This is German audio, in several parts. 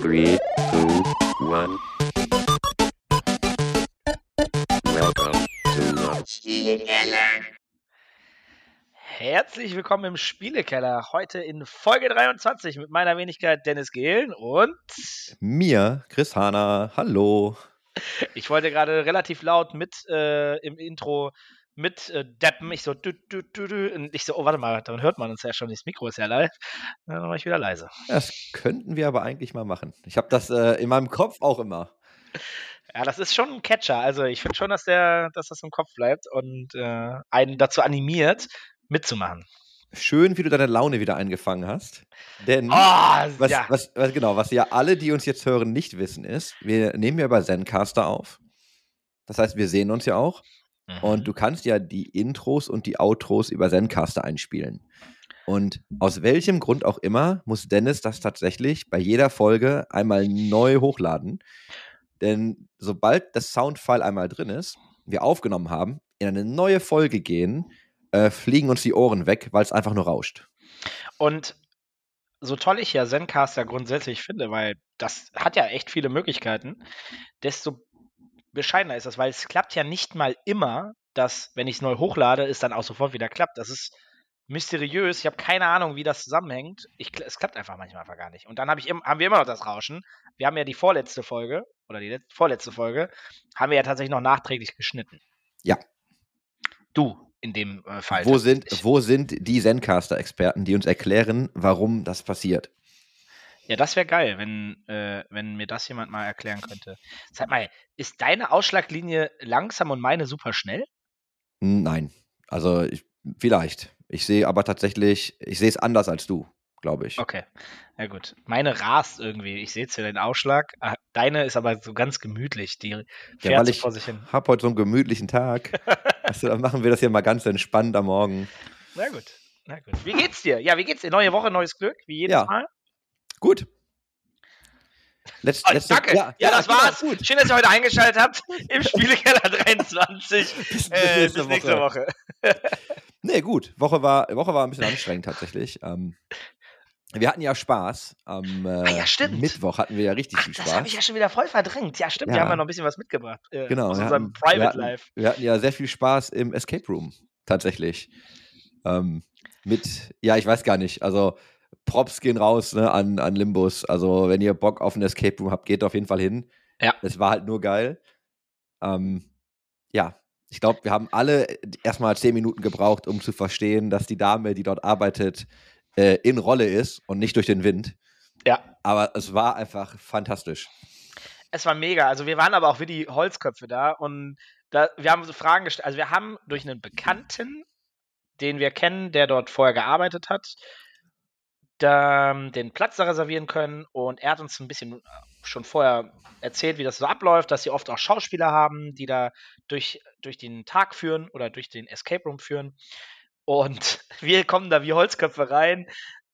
Three, two, one. Welcome to the Herzlich willkommen im Spielekeller. Heute in Folge 23 mit meiner Wenigkeit Dennis Gehlen und Mir, Chris Hahner, hallo. ich wollte gerade relativ laut mit äh, im Intro mit äh, deppen. Ich so, du, du, du, du, und ich so, oh, warte mal, dann hört man uns ja schon, das Mikro ist ja live. Dann mache ich wieder leise. Das könnten wir aber eigentlich mal machen. Ich habe das äh, in meinem Kopf auch immer. Ja, das ist schon ein Catcher. Also ich finde schon, dass der, dass das im Kopf bleibt und äh, einen dazu animiert, mitzumachen. Schön, wie du deine Laune wieder eingefangen hast. Denn Oh, was, ja. was, was, genau, was ja alle, die uns jetzt hören, nicht wissen, ist, wir nehmen ja bei Zencaster auf. Das heißt, wir sehen uns ja auch. Mhm. Und du kannst ja die Intros und die Outros über Zencaster einspielen. Und aus welchem Grund auch immer muss Dennis das tatsächlich bei jeder Folge einmal neu hochladen. Denn sobald das Soundfile einmal drin ist, wir aufgenommen haben, in eine neue Folge gehen, äh, fliegen uns die Ohren weg, weil es einfach nur rauscht. Und so toll ich ja Zencaster grundsätzlich finde, weil das hat ja echt viele Möglichkeiten, desto bescheidener ist das, weil es klappt ja nicht mal immer, dass, wenn ich es neu hochlade, es dann auch sofort wieder klappt. Das ist mysteriös. Ich habe keine Ahnung, wie das zusammenhängt. Ich, es klappt einfach manchmal einfach gar nicht. Und dann hab ich, haben wir immer noch das Rauschen. Wir haben ja die vorletzte Folge, oder die let- vorletzte Folge, haben wir ja tatsächlich noch nachträglich geschnitten. Ja. Du in dem äh, Fall. Wo sind, wo sind die Zencaster-Experten, die uns erklären, warum das passiert? Ja, das wäre geil, wenn, äh, wenn mir das jemand mal erklären könnte. Sag mal, ist deine Ausschlaglinie langsam und meine super schnell? Nein. Also ich, vielleicht. Ich sehe aber tatsächlich, ich sehe es anders als du, glaube ich. Okay, ja gut. Meine rast irgendwie. Ich sehe jetzt hier den Ausschlag. Ah, Deine ist aber so ganz gemütlich. Die fährt weil so ich vor sich hin. Hab heute so einen gemütlichen Tag. also, dann machen wir das hier mal ganz entspannt am Morgen. Na gut, na gut. Wie geht's dir? Ja, wie geht's dir? Neue Woche, neues Glück, wie jedes Ja. Mal. Gut. Letz, Oh, letzte- danke. Ja, das genau, war's. Gut. Schön, dass ihr heute eingeschaltet habt im Spielekeller 23. Bis, Äh, nächste bis nächste Woche. Woche. Nee, gut. Woche war, Woche war ein bisschen anstrengend tatsächlich. Ähm, wir hatten ja Spaß. Am äh, Ah, ja, stimmt. Mittwoch hatten wir ja richtig Ach, viel das Spaß. habe ich ja schon wieder voll verdrängt. Ja, stimmt. Wir Ja. haben ja noch ein bisschen was mitgebracht. Äh, Genau, Aus wir unserem hatten- wir Private hatten- Life. Wir hatten ja sehr viel Spaß im Escape Room, tatsächlich. Ähm, mit, ja, ich weiß gar nicht, also Props gehen raus ne, an, an Limbus. Also, wenn ihr Bock auf ein Escape Room habt, geht auf jeden Fall hin. Ja. Es war halt nur geil. Ähm, ja, ich glaube, wir haben alle erstmal zehn Minuten gebraucht, um zu verstehen, dass die Dame, die dort arbeitet, äh, in Rolle ist und nicht durch den Wind. Ja. Aber es war einfach fantastisch. Es war mega. Also wir waren aber auch wie die Holzköpfe da und da, wir haben so Fragen gestellt. Also wir haben durch einen Bekannten, den wir kennen, der dort vorher gearbeitet hat, da, den Platz da reservieren können und er hat uns ein bisschen äh, schon vorher erzählt, wie das so abläuft, dass sie oft auch Schauspieler haben, die da durch, durch den Tag führen oder durch den Escape Room führen. Und wir kommen da wie Holzköpfe rein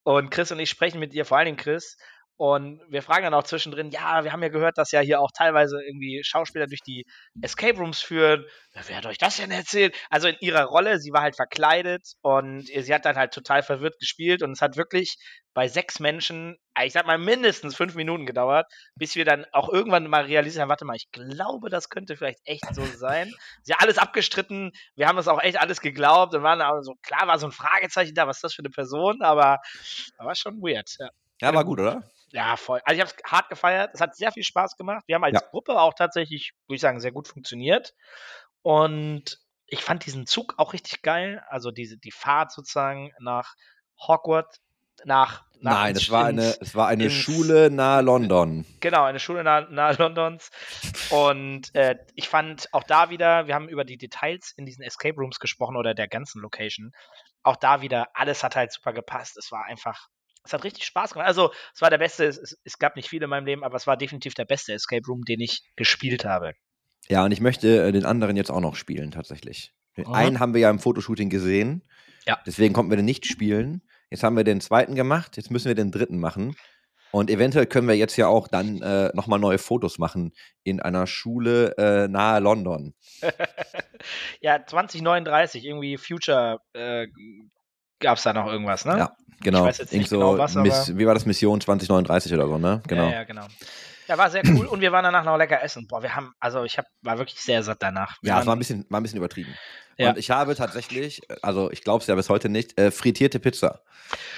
und Chris und ich sprechen mit ihr, vor allen Dingen Chris, und wir fragen dann auch zwischendrin, ja, wir haben ja gehört, dass ja hier auch teilweise irgendwie Schauspieler durch die Escape Rooms führen. Wer hat euch das denn erzählt? Also in ihrer Rolle, sie war halt verkleidet und sie hat dann halt total verwirrt gespielt und es hat wirklich bei sechs Menschen, ich sag mal mindestens fünf Minuten gedauert, bis wir dann auch irgendwann mal realisiert haben, warte mal, ich glaube, das könnte vielleicht echt so sein. Sie hat alles abgestritten, wir haben das auch echt alles geglaubt und waren also, klar war so ein Fragezeichen da, was ist das für eine Person, aber war schon weird, ja. Ja, war gut, oder? Ja, voll. Also ich habe es hart gefeiert. Es hat sehr viel Spaß gemacht. Wir haben als Ja. Gruppe auch tatsächlich, würde ich sagen, sehr gut funktioniert. Und ich fand diesen Zug auch richtig geil. Also diese die Fahrt sozusagen nach Hogwarts, nach, nach Nein, es war eine, es war eine ins- Schule nahe London. Genau, eine Schule nahe, nahe Londons. Und äh, ich fand auch da wieder, wir haben über die Details in diesen Escape Rooms gesprochen oder der ganzen Location. Auch da wieder, alles hat halt super gepasst. Es war einfach, es hat richtig Spaß gemacht. Also, es war der beste, es, es, gab nicht viele in meinem Leben, aber es war definitiv der beste Escape Room, den ich gespielt habe. Ja, und ich möchte äh, den anderen jetzt auch noch spielen, tatsächlich. Den Aha. einen haben wir ja im Fotoshooting gesehen. Ja. Deswegen konnten wir den nicht spielen. Jetzt haben wir den zweiten gemacht, jetzt müssen wir den dritten machen. Und eventuell können wir jetzt ja auch dann äh, nochmal neue Fotos machen in einer Schule äh, nahe London. ja, 2039, irgendwie Future, äh, gab es da noch irgendwas, ne? Ja, genau. weiß jetzt nicht so genau was, Miss, aber- wie war das Mission 2039 oder so, ne? Genau. Ja, ja, genau. Ja, war sehr cool und wir waren danach noch lecker essen. Boah, wir haben, also ich hab, war wirklich sehr satt danach. Wir Ja, es war ein bisschen, war ein bisschen übertrieben. Ja. Und ich habe tatsächlich, also ich glaube es ja bis heute nicht, äh, frittierte Pizza.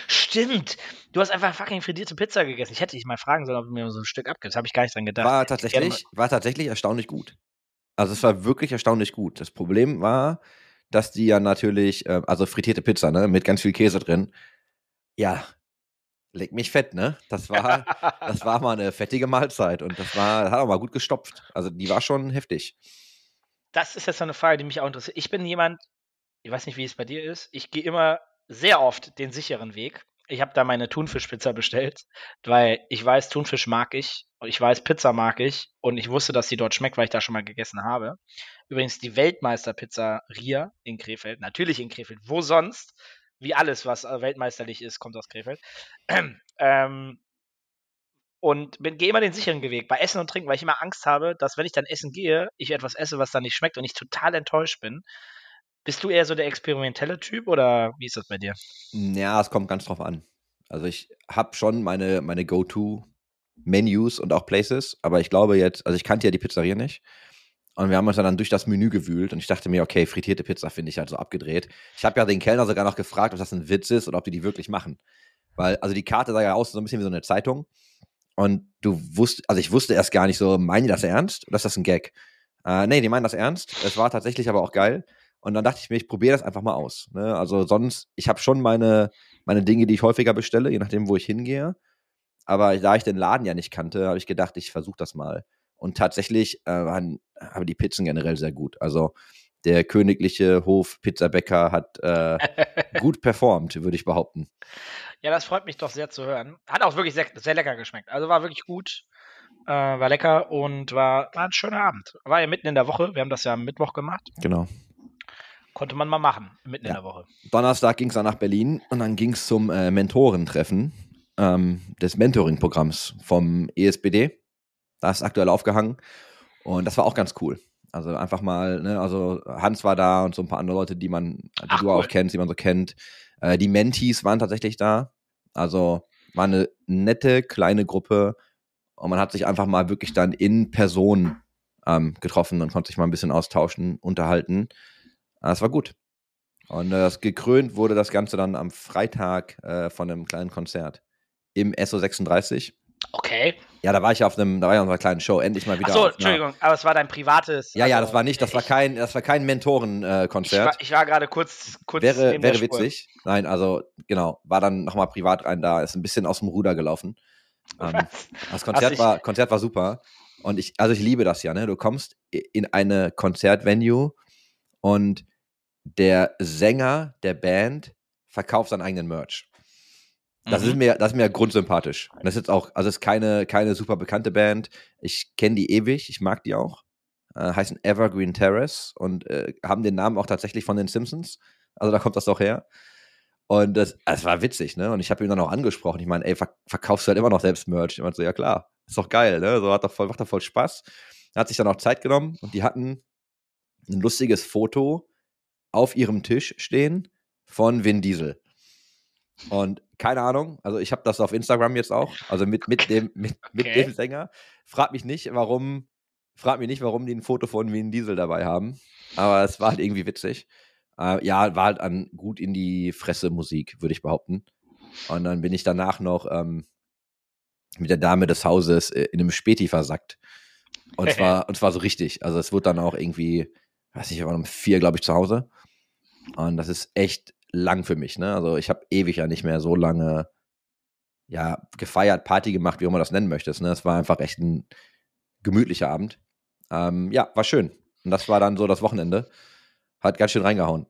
Stimmt. Du hast einfach fucking frittierte Pizza gegessen. Ich hätte dich mal fragen sollen, ob du mir so ein Stück abgibst. Habe ich gar nicht dran gedacht. War ich tatsächlich, war tatsächlich erstaunlich gut. Also es war wirklich erstaunlich gut. Das Problem war, dass die ja natürlich, äh, also frittierte Pizza, ne, mit ganz viel Käse drin. Ja, leg mich fett, ne? Das war, das war mal eine fettige Mahlzeit und das war, hat auch mal gut gestopft. Also die war schon heftig. das ist jetzt so eine Frage, die mich auch interessiert. Ich bin jemand, ich weiß nicht, wie es bei dir ist. Ich gehe immer sehr oft den sicheren Weg. Ich habe da meine Thunfischpizza bestellt, weil ich weiß, Thunfisch mag ich und ich weiß, Pizza mag ich und ich wusste, dass die dort schmeckt, weil ich da schon mal gegessen habe. Übrigens die Weltmeisterpizza Ria in Krefeld, natürlich in Krefeld. Wo sonst? Wie alles, was äh, weltmeisterlich ist, kommt aus Krefeld. ähm, und gehe immer den sicheren Weg bei Essen und Trinken, weil ich immer Angst habe, dass wenn ich dann essen gehe, ich etwas esse, was dann nicht schmeckt und ich total enttäuscht bin. Bist du eher so der experimentelle Typ oder wie ist das bei dir? Ja, es kommt ganz drauf an. Also ich habe schon meine, meine Go-To-Menus und auch Places, aber ich glaube jetzt, also ich kannte ja die Pizzeria nicht. Und wir haben uns dann durch das Menü gewühlt und ich dachte mir, okay, frittierte Pizza finde ich halt so abgedreht. Ich habe ja den Kellner sogar noch gefragt, ob das ein Witz ist oder ob die die wirklich machen. Weil, also die Karte sah ja aus so ein bisschen wie so eine Zeitung. Und du wusst, also ich wusste erst gar nicht so, meinen die das ernst oder ist das ein Gag? Äh, nee, die meinen das ernst. Es war tatsächlich aber auch geil. Und dann dachte ich mir, ich probiere das einfach mal aus. Ne? Also sonst, ich habe schon meine, meine Dinge, die ich häufiger bestelle, je nachdem, wo ich hingehe. Aber da ich den Laden ja nicht kannte, habe ich gedacht, ich versuche das mal. Und tatsächlich äh, waren aber die Pizzen generell sehr gut. Also der königliche Hof Pizzabäcker hat äh, gut performt, würde ich behaupten. Ja, das freut mich doch sehr zu hören. Hat auch wirklich sehr, sehr lecker geschmeckt. Also war wirklich gut. Äh, war lecker und war, war ein schöner Abend. War ja mitten in der Woche. Wir haben das ja am Mittwoch gemacht. Genau. Konnte man mal machen, mitten in Ja. der Woche. Donnerstag ging es dann nach Berlin und dann ging es zum äh, Mentorentreffen ähm, des Mentoring-Programms vom ESBD. Da ist aktuell aufgehangen und das war auch ganz cool. Also einfach mal, ne, also Hans war da und so ein paar andere Leute, die man, die Ach, du cool. auch kennst, die man so kennt. Äh, die Mentees waren tatsächlich da. Also war eine nette kleine Gruppe und man hat sich einfach mal wirklich dann in Person ähm, getroffen und konnte sich mal ein bisschen austauschen, unterhalten. Ah, Das war gut. Und äh, das gekrönt wurde das Ganze dann am Freitag äh, von einem kleinen Konzert im SO36. Okay. Ja, da war ich auf einem, da war ich auf einer kleinen Show, endlich mal wieder. Achso, Entschuldigung, aber es war dein privates. Ja, ja, also, das war nicht, das war kein, das war kein Mentoren-Konzert. war, ich war gerade kurz, kurz wäre wäre witzig. Nein, also genau, war dann nochmal privat rein da, ist ein bisschen aus dem Ruder gelaufen. Ähm, Was? das Konzert ich- war, Konzert war super. Und ich, also ich liebe das ja, ne? Du kommst in eine Konzertvenue und der Sänger der Band verkauft seinen eigenen Merch. Das Mhm. ist mir, das ist mir grundsympathisch. Und Das ist jetzt auch, also es ist keine, keine super bekannte Band. Ich kenne die ewig, ich mag die auch. Äh, heißen Evergreen Terrace und äh, haben den Namen auch tatsächlich von den Simpsons. Also da kommt das doch her. Und das, das war witzig, ne? Und ich habe ihn dann auch angesprochen. Ich meine, ey, ver verkaufst du halt immer noch selbst Merch? Ich meinte so, ja klar, ist doch geil, ne? So hat doch voll, macht doch voll Spaß. Er hat sich dann auch Zeit genommen und die hatten ein lustiges Foto auf ihrem Tisch stehen von Vin Diesel. Und keine Ahnung, also ich habe das auf Instagram jetzt auch, also mit, mit, dem, mit, mit Okay. dem Sänger. Frag mich nicht, warum, frag mich nicht, warum die ein Foto von Vin Diesel dabei haben. Aber es war halt irgendwie witzig. Äh, ja, war halt an gut in die Fresse Musik, würde ich behaupten. Und dann bin ich danach noch ähm, mit der Dame des Hauses äh, in einem Späti versackt. Und zwar, und zwar so richtig. Also es wurde dann auch irgendwie, weiß ich, wir waren um vier, glaube ich, zu Hause. Und das ist echt lang für mich, ne? Also ich habe ewig ja nicht mehr so lange ja, gefeiert, Party gemacht, wie auch immer das nennen möchtest. Ne? Es war einfach echt ein gemütlicher Abend. Ähm, ja, war schön. Und das war dann so das Wochenende. Hat ganz schön reingehauen.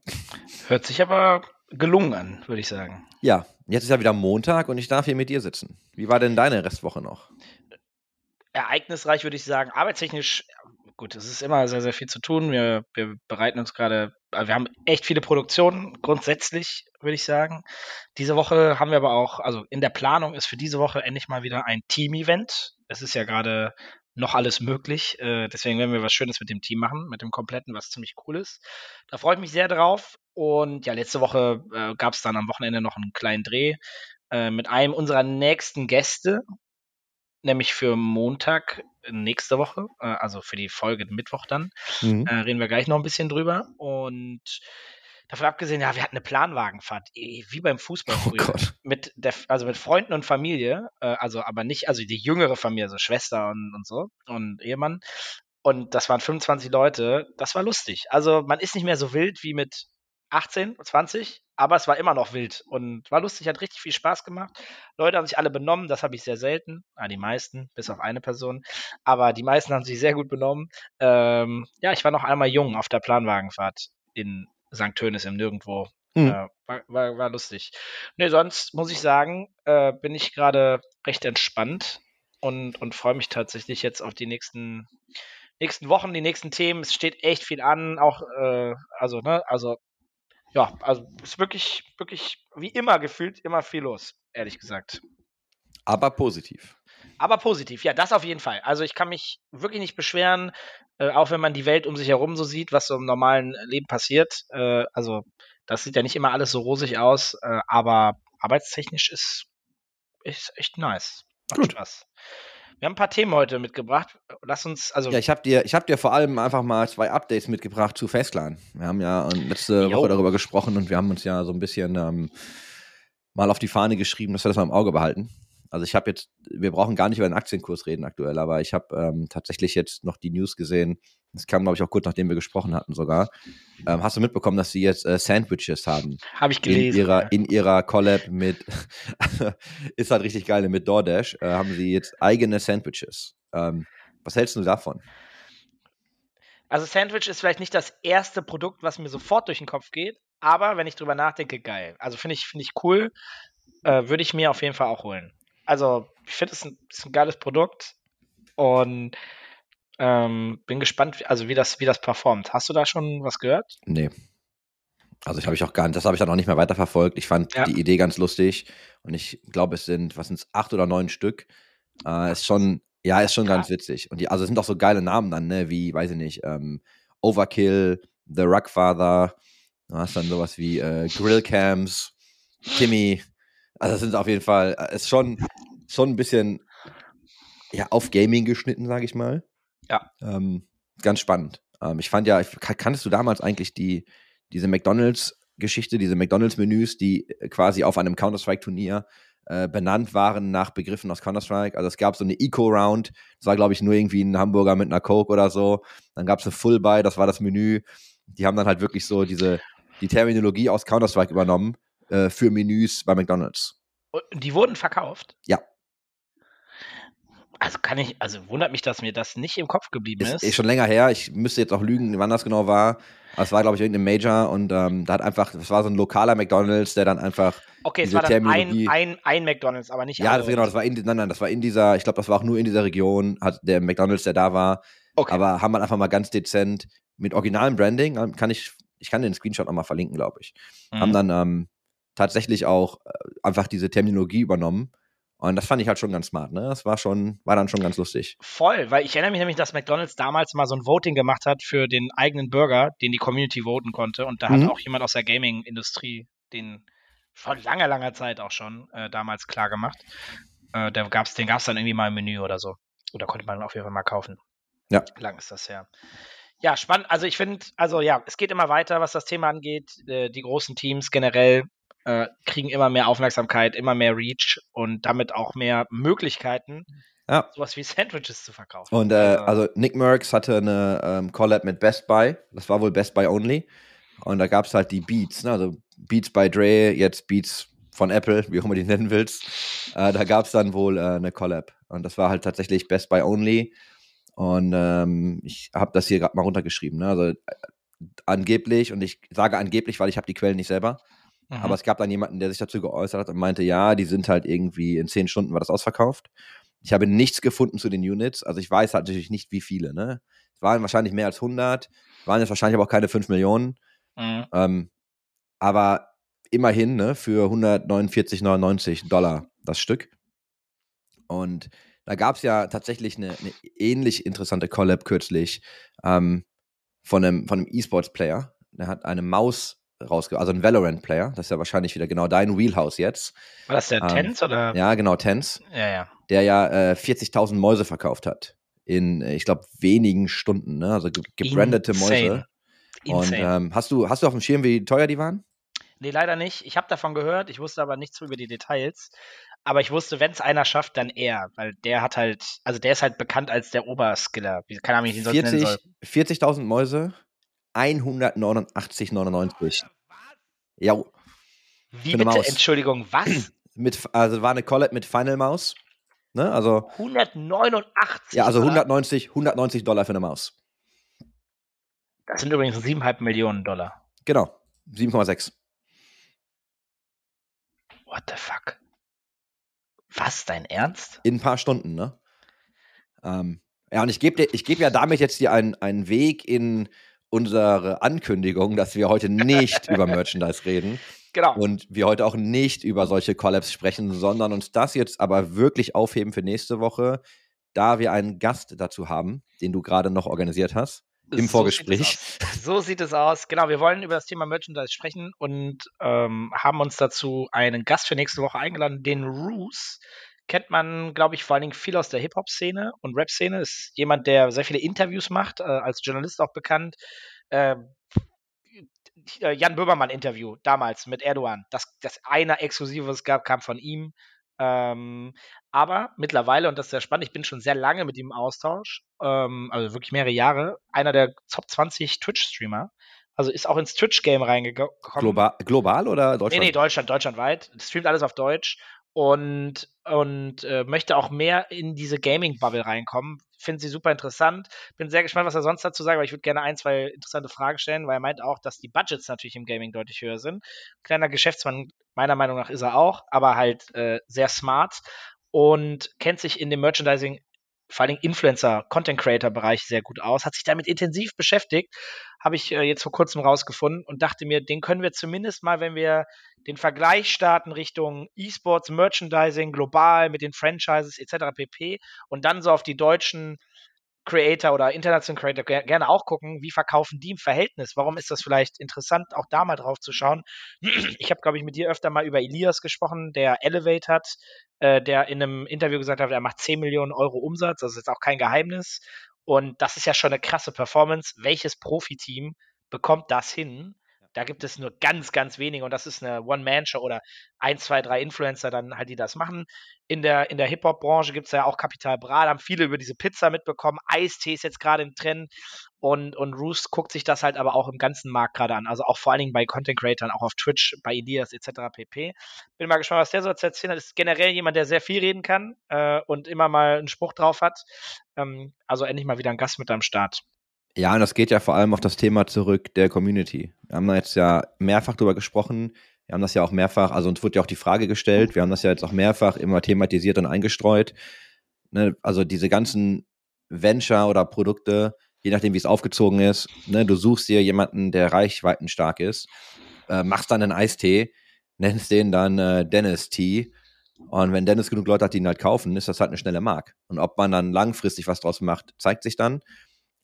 Hört sich aber gelungen an, würde ich sagen. Ja, jetzt ist ja wieder Montag und ich darf hier mit dir sitzen. Wie war denn deine Restwoche noch? Ereignisreich würde ich sagen. Arbeitstechnisch, gut, es ist immer sehr, sehr viel zu tun. Wir, wir bereiten uns gerade, also wir haben echt viele Produktionen, grundsätzlich, würde ich sagen. Diese Woche haben wir aber auch, also in der Planung ist für diese Woche endlich mal wieder ein Team-Event. Es ist ja gerade noch alles möglich. Äh, deswegen werden wir was Schönes mit dem Team machen, mit dem kompletten, was ziemlich cool ist. Da freue ich mich sehr drauf. Und ja, letzte Woche äh, gab es dann am Wochenende noch einen kleinen Dreh äh, mit einem unserer nächsten Gäste, nämlich für Montag nächste Woche, äh, also für die Folge Mittwoch dann. Mhm. Äh, reden wir gleich noch ein bisschen drüber. Und davon abgesehen, ja, wir hatten eine Planwagenfahrt, wie beim Fußball Oh früher. Gott. Mit der, also mit Freunden und Familie, äh, also aber nicht, also die jüngere Familie, so Schwester und, und so und Ehemann. Und das waren 25 Leute. Das war lustig. Also man ist nicht mehr so wild wie mit 18, 20, aber es war immer noch wild und war lustig, hat richtig viel Spaß gemacht. Leute haben sich alle benommen, das habe ich sehr selten. Ah, die meisten, bis auf eine Person. Aber die meisten haben sich sehr gut benommen. Ähm, ja, ich war noch einmal jung auf der Planwagenfahrt in St. Tönis im Nirgendwo. Mhm. Äh, war, war, war lustig. Nee, sonst muss ich sagen, äh, bin ich gerade recht entspannt und, und freue mich tatsächlich jetzt auf die nächsten, nächsten Wochen, die nächsten Themen. Es steht echt viel an, auch, äh, also, ne, also, ja, also es ist wirklich, wirklich, wie immer gefühlt, immer viel los, ehrlich gesagt. Aber positiv. Aber positiv, ja, das auf jeden Fall. Also ich kann mich wirklich nicht beschweren, äh, auch wenn man die Welt um sich herum so sieht, was so im normalen Leben passiert. Äh, also das sieht ja nicht immer alles so rosig aus, äh, aber arbeitstechnisch ist, ist echt nice. Macht Gut. Spaß. Wir haben ein paar Themen heute mitgebracht. Lass uns, also Ja, ich habe dir, ich hab dir vor allem einfach mal zwei Updates mitgebracht zu FaceClan. Wir haben ja letzte Jo. Woche darüber gesprochen und wir haben uns ja so ein bisschen ähm, mal auf die Fahne geschrieben, dass wir das mal im Auge behalten. Also ich habe jetzt, wir brauchen gar nicht über den Aktienkurs reden aktuell, aber ich habe ähm, tatsächlich jetzt noch die News gesehen. Das kam, glaube ich, auch kurz nachdem wir gesprochen hatten sogar. Ähm, hast du mitbekommen, dass sie jetzt äh, Sandwiches haben? habe ich in gelesen. ihrer, ja. in ihrer Collab mit, ist halt richtig geil, mit DoorDash äh, haben sie jetzt eigene Sandwiches. Ähm, was hältst du davon? Also Sandwich ist vielleicht nicht das erste Produkt, was mir sofort durch den Kopf geht, aber wenn ich drüber nachdenke, geil. Also finde ich, finde ich cool. Äh, Würde ich mir auf jeden Fall auch holen. Also, ich finde, es ist ein, ist ein geiles Produkt und ähm, bin gespannt, wie- also wie das, wie das performt. Hast du da schon was gehört? Nee. Also ich habe ich auch gar nicht, das habe ich dann auch nicht mehr weiterverfolgt. Ich fand Ja. die Idee ganz lustig und ich glaube, es sind, was sind es, acht oder neun Stück. Äh, ist schon, ja, ist schon ganz witzig. Und die, also es sind auch so geile Namen dann, ne, wie, weiß ich nicht, ähm, Overkill, The Ruckfather, du hast dann sowas wie äh, Grillcams, Timmy. Also das sind auf jeden Fall, äh, ist schon, schon ein bisschen ja, auf Gaming geschnitten, sage ich mal. Ja. Ähm, ganz spannend. Ähm, ich fand ja, ich, kanntest du damals eigentlich die, diese McDonalds-Geschichte, diese McDonalds-Menüs, die äh, quasi auf einem Counter-Strike-Turnier äh, benannt waren nach Begriffen aus Counter-Strike. Also es gab so eine Eco-Round, das war, glaube ich, nur irgendwie ein Hamburger mit einer Coke oder so. Dann gab es eine Full-Buy, das war das Menü. Die haben dann halt wirklich so diese, die Terminologie aus Counter-Strike übernommen äh, für Menüs bei McDonalds. Die wurden verkauft? Ja. Also kann ich, also wundert mich, dass mir das nicht im Kopf geblieben Ist, ist. ist schon länger her. Ich müsste jetzt auch lügen, wann das genau war. Es war, glaube ich, irgendein Major und ähm, da hat einfach, das war so ein lokaler McDonalds, der dann einfach, okay, es war dann ein, ein, ein McDonalds, aber nicht ja, das, genau, das war in, nein, nein, das war in dieser, ich glaube, das war auch nur in dieser Region, hat der McDonalds, der da war, okay. aber haben wir einfach mal ganz dezent mit originalem Branding, ähm, kann ich, ich kann den Screenshot nochmal verlinken, glaube ich, Mhm. haben dann ähm, tatsächlich auch äh, einfach diese Terminologie übernommen und das fand ich halt schon ganz smart, ne? Das war schon, war dann schon ganz lustig. Voll, weil ich erinnere mich nämlich, dass McDonalds damals mal so ein Voting gemacht hat für den eigenen Burger, den die Community voten konnte. Und da Mhm. hat auch jemand aus der Gaming-Industrie den vor langer, langer Zeit auch schon äh, damals klar gemacht. Äh, der gab's, den gab es dann irgendwie mal im Menü oder so. Oder konnte man auf jeden Fall mal kaufen. Ja. Lang ist das her. Ja, spannend. Also ich finde, also ja, es geht immer weiter, was das Thema angeht. Äh, die großen Teams generell äh, kriegen immer mehr Aufmerksamkeit, immer mehr Reach und damit auch mehr Möglichkeiten, Ja. sowas wie Sandwiches zu verkaufen. Und äh, also Nick Merckx hatte eine ähm, Collab mit Best Buy. Das war wohl Best Buy only. Und da gab es halt die Beats, ne? also Beats by Dre, jetzt Beats von Apple, wie auch immer die nennen willst. Äh, da gab es dann wohl äh, eine Collab. Und das war halt tatsächlich Best Buy only. Und ähm, ich habe das hier gerade mal runtergeschrieben. Ne? Also äh, angeblich, und ich sage angeblich, weil ich habe die Quellen nicht selber, Mhm. aber es gab dann jemanden, der sich dazu geäußert hat und meinte, ja, die sind halt irgendwie in zehn Stunden war das ausverkauft. Ich habe nichts gefunden zu den Units. Also ich weiß halt natürlich nicht, wie viele. Ne? Es waren wahrscheinlich mehr als 100, waren jetzt wahrscheinlich aber auch keine 5 Millionen. Mhm. Ähm, aber immerhin ne, für 149,99 Dollar das Stück. Und Da gab es ja tatsächlich eine, eine, ähnlich interessante Collab kürzlich ähm, von einem, von einem E-Sports-Player. Der hat eine Maus rausgebracht, also ein Valorant-Player. Das ist ja wahrscheinlich wieder genau dein Wheelhouse jetzt. War das der ähm, Tens oder? Ja, genau, Tens. Ja, ja. Der ja äh, 40.000 Mäuse verkauft hat. In, ich glaube, wenigen Stunden. Ne? Also gebrandete Mäuse. Und ähm, hast, du, hast du auf dem Schirm, wie teuer die waren? Nee, leider nicht. Ich habe davon gehört, ich wusste aber nichts über die Details. Aber ich wusste, wenn es einer schafft, dann er, weil der hat halt, also der ist halt bekannt als der Oberskiller. Wie kann er mich sonst 40, nennen soll. 40.000 Mäuse, 189,99. Ja. Wie bitte? Maus. Entschuldigung, was? mit, also war eine Collab mit Final Maus. Ne? Also 189. Ja, also 190, 190 Dollar für eine Maus. Das sind übrigens 7,5 Millionen Dollar. Genau, 7,6. What the fuck? Was, dein Ernst? In ein paar Stunden, ne? Ähm, ja, und ich gebe geb ja damit jetzt dir einen, einen Weg in unsere Ankündigung, dass wir heute nicht über Merchandise reden. Genau. Und wir heute auch nicht über solche Collabs sprechen, sondern uns das jetzt aber wirklich aufheben für nächste Woche, da wir einen Gast dazu haben, den du gerade noch organisiert hast im Vorgespräch. Sieht so sieht es aus. Genau, wir wollen über das Thema Merchandise sprechen und ähm, haben uns dazu einen Gast für nächste Woche eingeladen, den Roos. Kennt man, glaube ich, vor allen Dingen viel aus der Hip-Hop-Szene und Rap-Szene. Ist jemand, der sehr viele Interviews macht, äh, als Journalist auch bekannt. Ähm, äh, Jan Böhmermann-Interview damals mit Erdogan. Das, das eine Exklusive, was es gab, kam von ihm. Ähm, aber mittlerweile, und das ist sehr spannend, ich bin schon sehr lange mit ihm im Austausch, ähm, also wirklich mehrere Jahre, einer der Top 20 Twitch-Streamer. Also ist auch ins Twitch-Game reingekommen. Global, global oder Deutschland? Nee, nee, Deutschland, deutschlandweit. Streamt alles auf Deutsch und, und äh, möchte auch mehr in diese Gaming-Bubble reinkommen. Finde sie super interessant. Bin sehr gespannt, was er sonst dazu sagt, aber ich würde gerne ein, zwei interessante Fragen stellen, weil er meint auch, dass die Budgets natürlich im Gaming deutlich höher sind. Kleiner Geschäftsmann, meiner Meinung nach ist er auch, aber halt äh, sehr smart und kennt sich in dem Merchandising vor allem Influencer, Content Creator Bereich sehr gut aus, hat sich damit intensiv beschäftigt, habe ich äh, jetzt vor kurzem rausgefunden und dachte mir, den können wir zumindest mal, wenn wir den Vergleich starten Richtung E-Sports, Merchandising, global mit den Franchises etc. pp. und dann so auf die deutschen Creator oder internationalen Creator gerne auch gucken, wie verkaufen die im Verhältnis? Warum ist das vielleicht interessant, auch da mal drauf zu schauen? Ich habe, glaube ich, mit dir öfter mal über Elias gesprochen, der Elevate hat, äh, der in einem Interview gesagt hat, er macht 10 Millionen Euro Umsatz. Das ist jetzt auch kein Geheimnis. Und das ist ja schon eine krasse Performance. Welches Profiteam bekommt das hin? Da gibt es nur ganz, ganz wenige und das ist eine One-Man-Show oder ein, zwei, drei Influencer dann halt, die das machen. In der, in der Hip-Hop-Branche gibt es ja auch Kapital Bra, haben viele über diese Pizza mitbekommen. Eistee ist jetzt gerade im Trend und, und Roos guckt sich das halt aber auch im ganzen Markt gerade an. Also auch vor allen Dingen bei Content Creators, auch auf Twitch, bei Elias etc. pp. Bin mal gespannt, was der so zu erzählen hat. Ist generell jemand, der sehr viel reden kann äh, und immer mal einen Spruch drauf hat. Ähm, also endlich mal wieder ein Gast mit am Start. Ja, und das geht ja vor allem auf das Thema zurück der Community. Wir haben da jetzt ja mehrfach drüber gesprochen. Wir haben das ja auch mehrfach, also uns wurde ja auch die Frage gestellt. Wir haben das ja jetzt auch mehrfach immer thematisiert und eingestreut. Ne, also diese ganzen Venture oder Produkte, je nachdem, wie es aufgezogen ist, ne, du suchst dir jemanden, der reichweitenstark ist, äh, machst dann einen Eistee, nennst den dann äh, Dennis Tea. Und wenn Dennis genug Leute hat, die ihn halt kaufen, ist das halt eine schnelle Mark. Und ob man dann langfristig was draus macht, zeigt sich dann.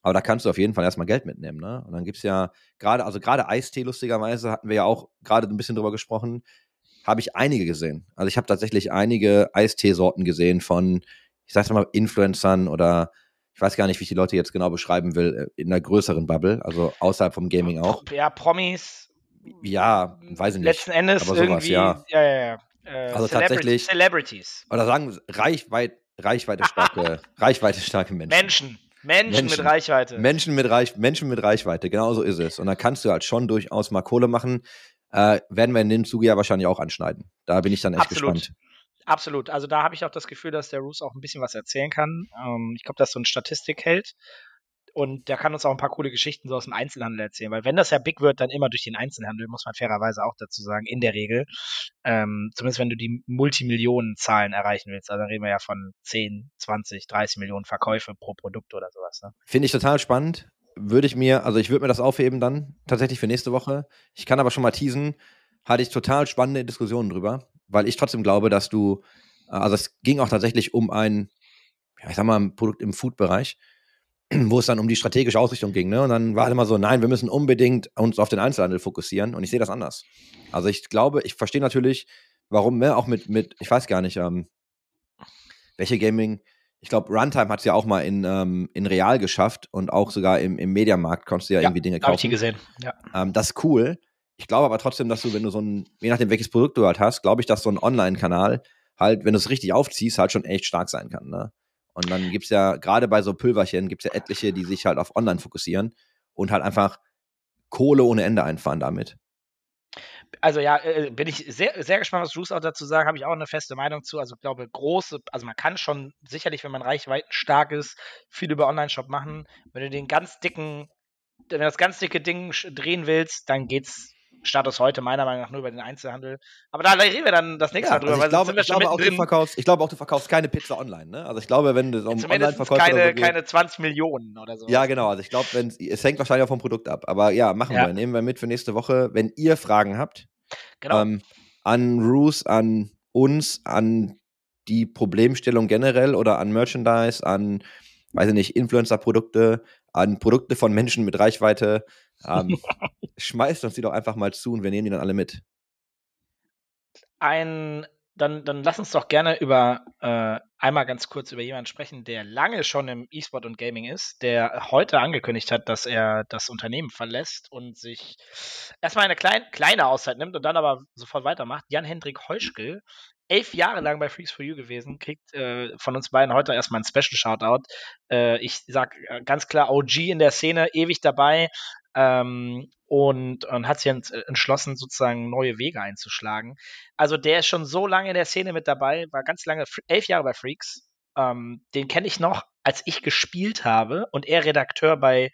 Aber da kannst du auf jeden Fall erstmal Geld mitnehmen, ne? Und dann gibt es ja gerade, also gerade Eistee, lustigerweise, hatten wir ja auch gerade ein bisschen drüber gesprochen, habe ich einige gesehen. Also ich habe tatsächlich einige Eisteesorten gesehen von, ich sag's mal, Influencern oder ich weiß gar nicht, wie ich die Leute jetzt genau beschreiben will, äh, in einer größeren Bubble, also außerhalb vom Gaming auch. Ja, Promis. Ja, weiß ich nicht. Letzten Endes aber sowas, irgendwie, ja. ja, ja, ja. Äh, also tatsächlich. Celebrities. Oder sagen Reichweit, Reichweite starke, Reichweite starke Menschen. Menschen. Menschen, Menschen, mit Reichweite. Menschen mit, Reich, Menschen mit Reichweite, genau so ist es. Und da kannst du halt schon durchaus mal Kohle machen. Äh, werden wir in dem Zuge ja wahrscheinlich auch anschneiden. Da bin ich dann echt Absolut. gespannt. Absolut. Also da habe ich auch das Gefühl, dass der Roos auch ein bisschen was erzählen kann. Ähm, ich glaube, dass so ein Statistik hält. Und der kann uns auch ein paar coole Geschichten so aus dem Einzelhandel erzählen, weil wenn das ja big wird, dann immer durch den Einzelhandel, muss man fairerweise auch dazu sagen, in der Regel. Ähm, zumindest wenn du die Multimillionen-Zahlen erreichen willst, also dann reden wir ja von 10, 20, 30 Millionen Verkäufe pro Produkt oder sowas. Ne? Finde ich total spannend. Würde ich mir, also ich würde mir das aufheben dann tatsächlich für nächste Woche. Ich kann aber schon mal teasen, hatte ich total spannende Diskussionen drüber, weil ich trotzdem glaube, dass du, also es ging auch tatsächlich um ein ich sag mal, ein Produkt im Food-Bereich, wo es dann um die strategische Ausrichtung ging. Ne? Und dann war immer so, nein, wir müssen unbedingt uns auf den Einzelhandel fokussieren. Und ich sehe das anders. Also ich glaube, ich verstehe natürlich, warum, ne? auch mit, mit, ich weiß gar nicht, ähm, welche Gaming, ich glaube, Runtime hat es ja auch mal in, ähm, in Real geschafft und auch sogar im, im Mediamarkt konntest du ja, Ja, irgendwie Dinge kaufen. ich die gesehen. Ja. Ähm, das ist cool. Ich glaube aber trotzdem, dass du, wenn du so ein, je nachdem, welches Produkt du halt hast, glaube ich, dass so ein Online-Kanal halt, wenn du es richtig aufziehst, halt schon echt stark sein kann. Ne? Und dann gibt's ja, gerade bei so Pülverchen, gibt's ja etliche, die sich halt auf Online fokussieren und halt einfach Kohle ohne Ende einfahren damit. Also ja, äh, bin ich sehr, sehr gespannt, was Bruce auch dazu sagen. Habe ich auch eine feste Meinung zu. Also ich glaube, große, also man kann schon sicherlich, wenn man reichweitenstark ist, viel über Online-Shop machen. Wenn du den ganz dicken, wenn du das ganz dicke Ding drehen willst, dann geht's Status heute meiner Meinung nach nur über den Einzelhandel. Aber da reden wir dann das nächste Ja, Mal drüber, also ich, glaube, ich, glaube auch, du verkaufst, ich glaube auch, du verkaufst keine Pizza online. Ne? Also ich glaube, wenn du so Zumindest Online-Verkäufer oder keine, so keine 20 Millionen oder so. Ja, genau. Also ich glaube, wenn es hängt wahrscheinlich auch vom Produkt ab. Aber ja, machen Ja. wir. Nehmen wir mit für nächste Woche. Wenn ihr Fragen habt, genau. ähm, an Roos, an uns, an die Problemstellung generell oder an Merchandise, an, weiß ich nicht, Influencer-Produkte, an Produkte von Menschen mit Reichweite, ähm, schmeißt uns die doch einfach mal zu und wir nehmen die dann alle mit. ein, dann, dann lass uns doch gerne über äh, einmal ganz kurz über jemanden sprechen, der lange schon im E-Sport und Gaming ist, der heute angekündigt hat, dass er das Unternehmen verlässt und sich erstmal eine klein, kleine Auszeit nimmt und dann aber sofort weitermacht. Jan-Hendrik Heuschkel, elf Jahre lang bei Freaks for You gewesen, kriegt äh, von uns beiden heute erstmal ein Special Shoutout. Äh, ich sag äh, ganz klar OG in der Szene, ewig dabei, ähm, und, und hat sich ents- entschlossen, sozusagen neue Wege einzuschlagen. Also der ist schon so lange in der Szene mit dabei, war ganz lange, elf Jahre bei Freaks. Ähm, den kenne ich noch, als ich gespielt habe und er Redakteur bei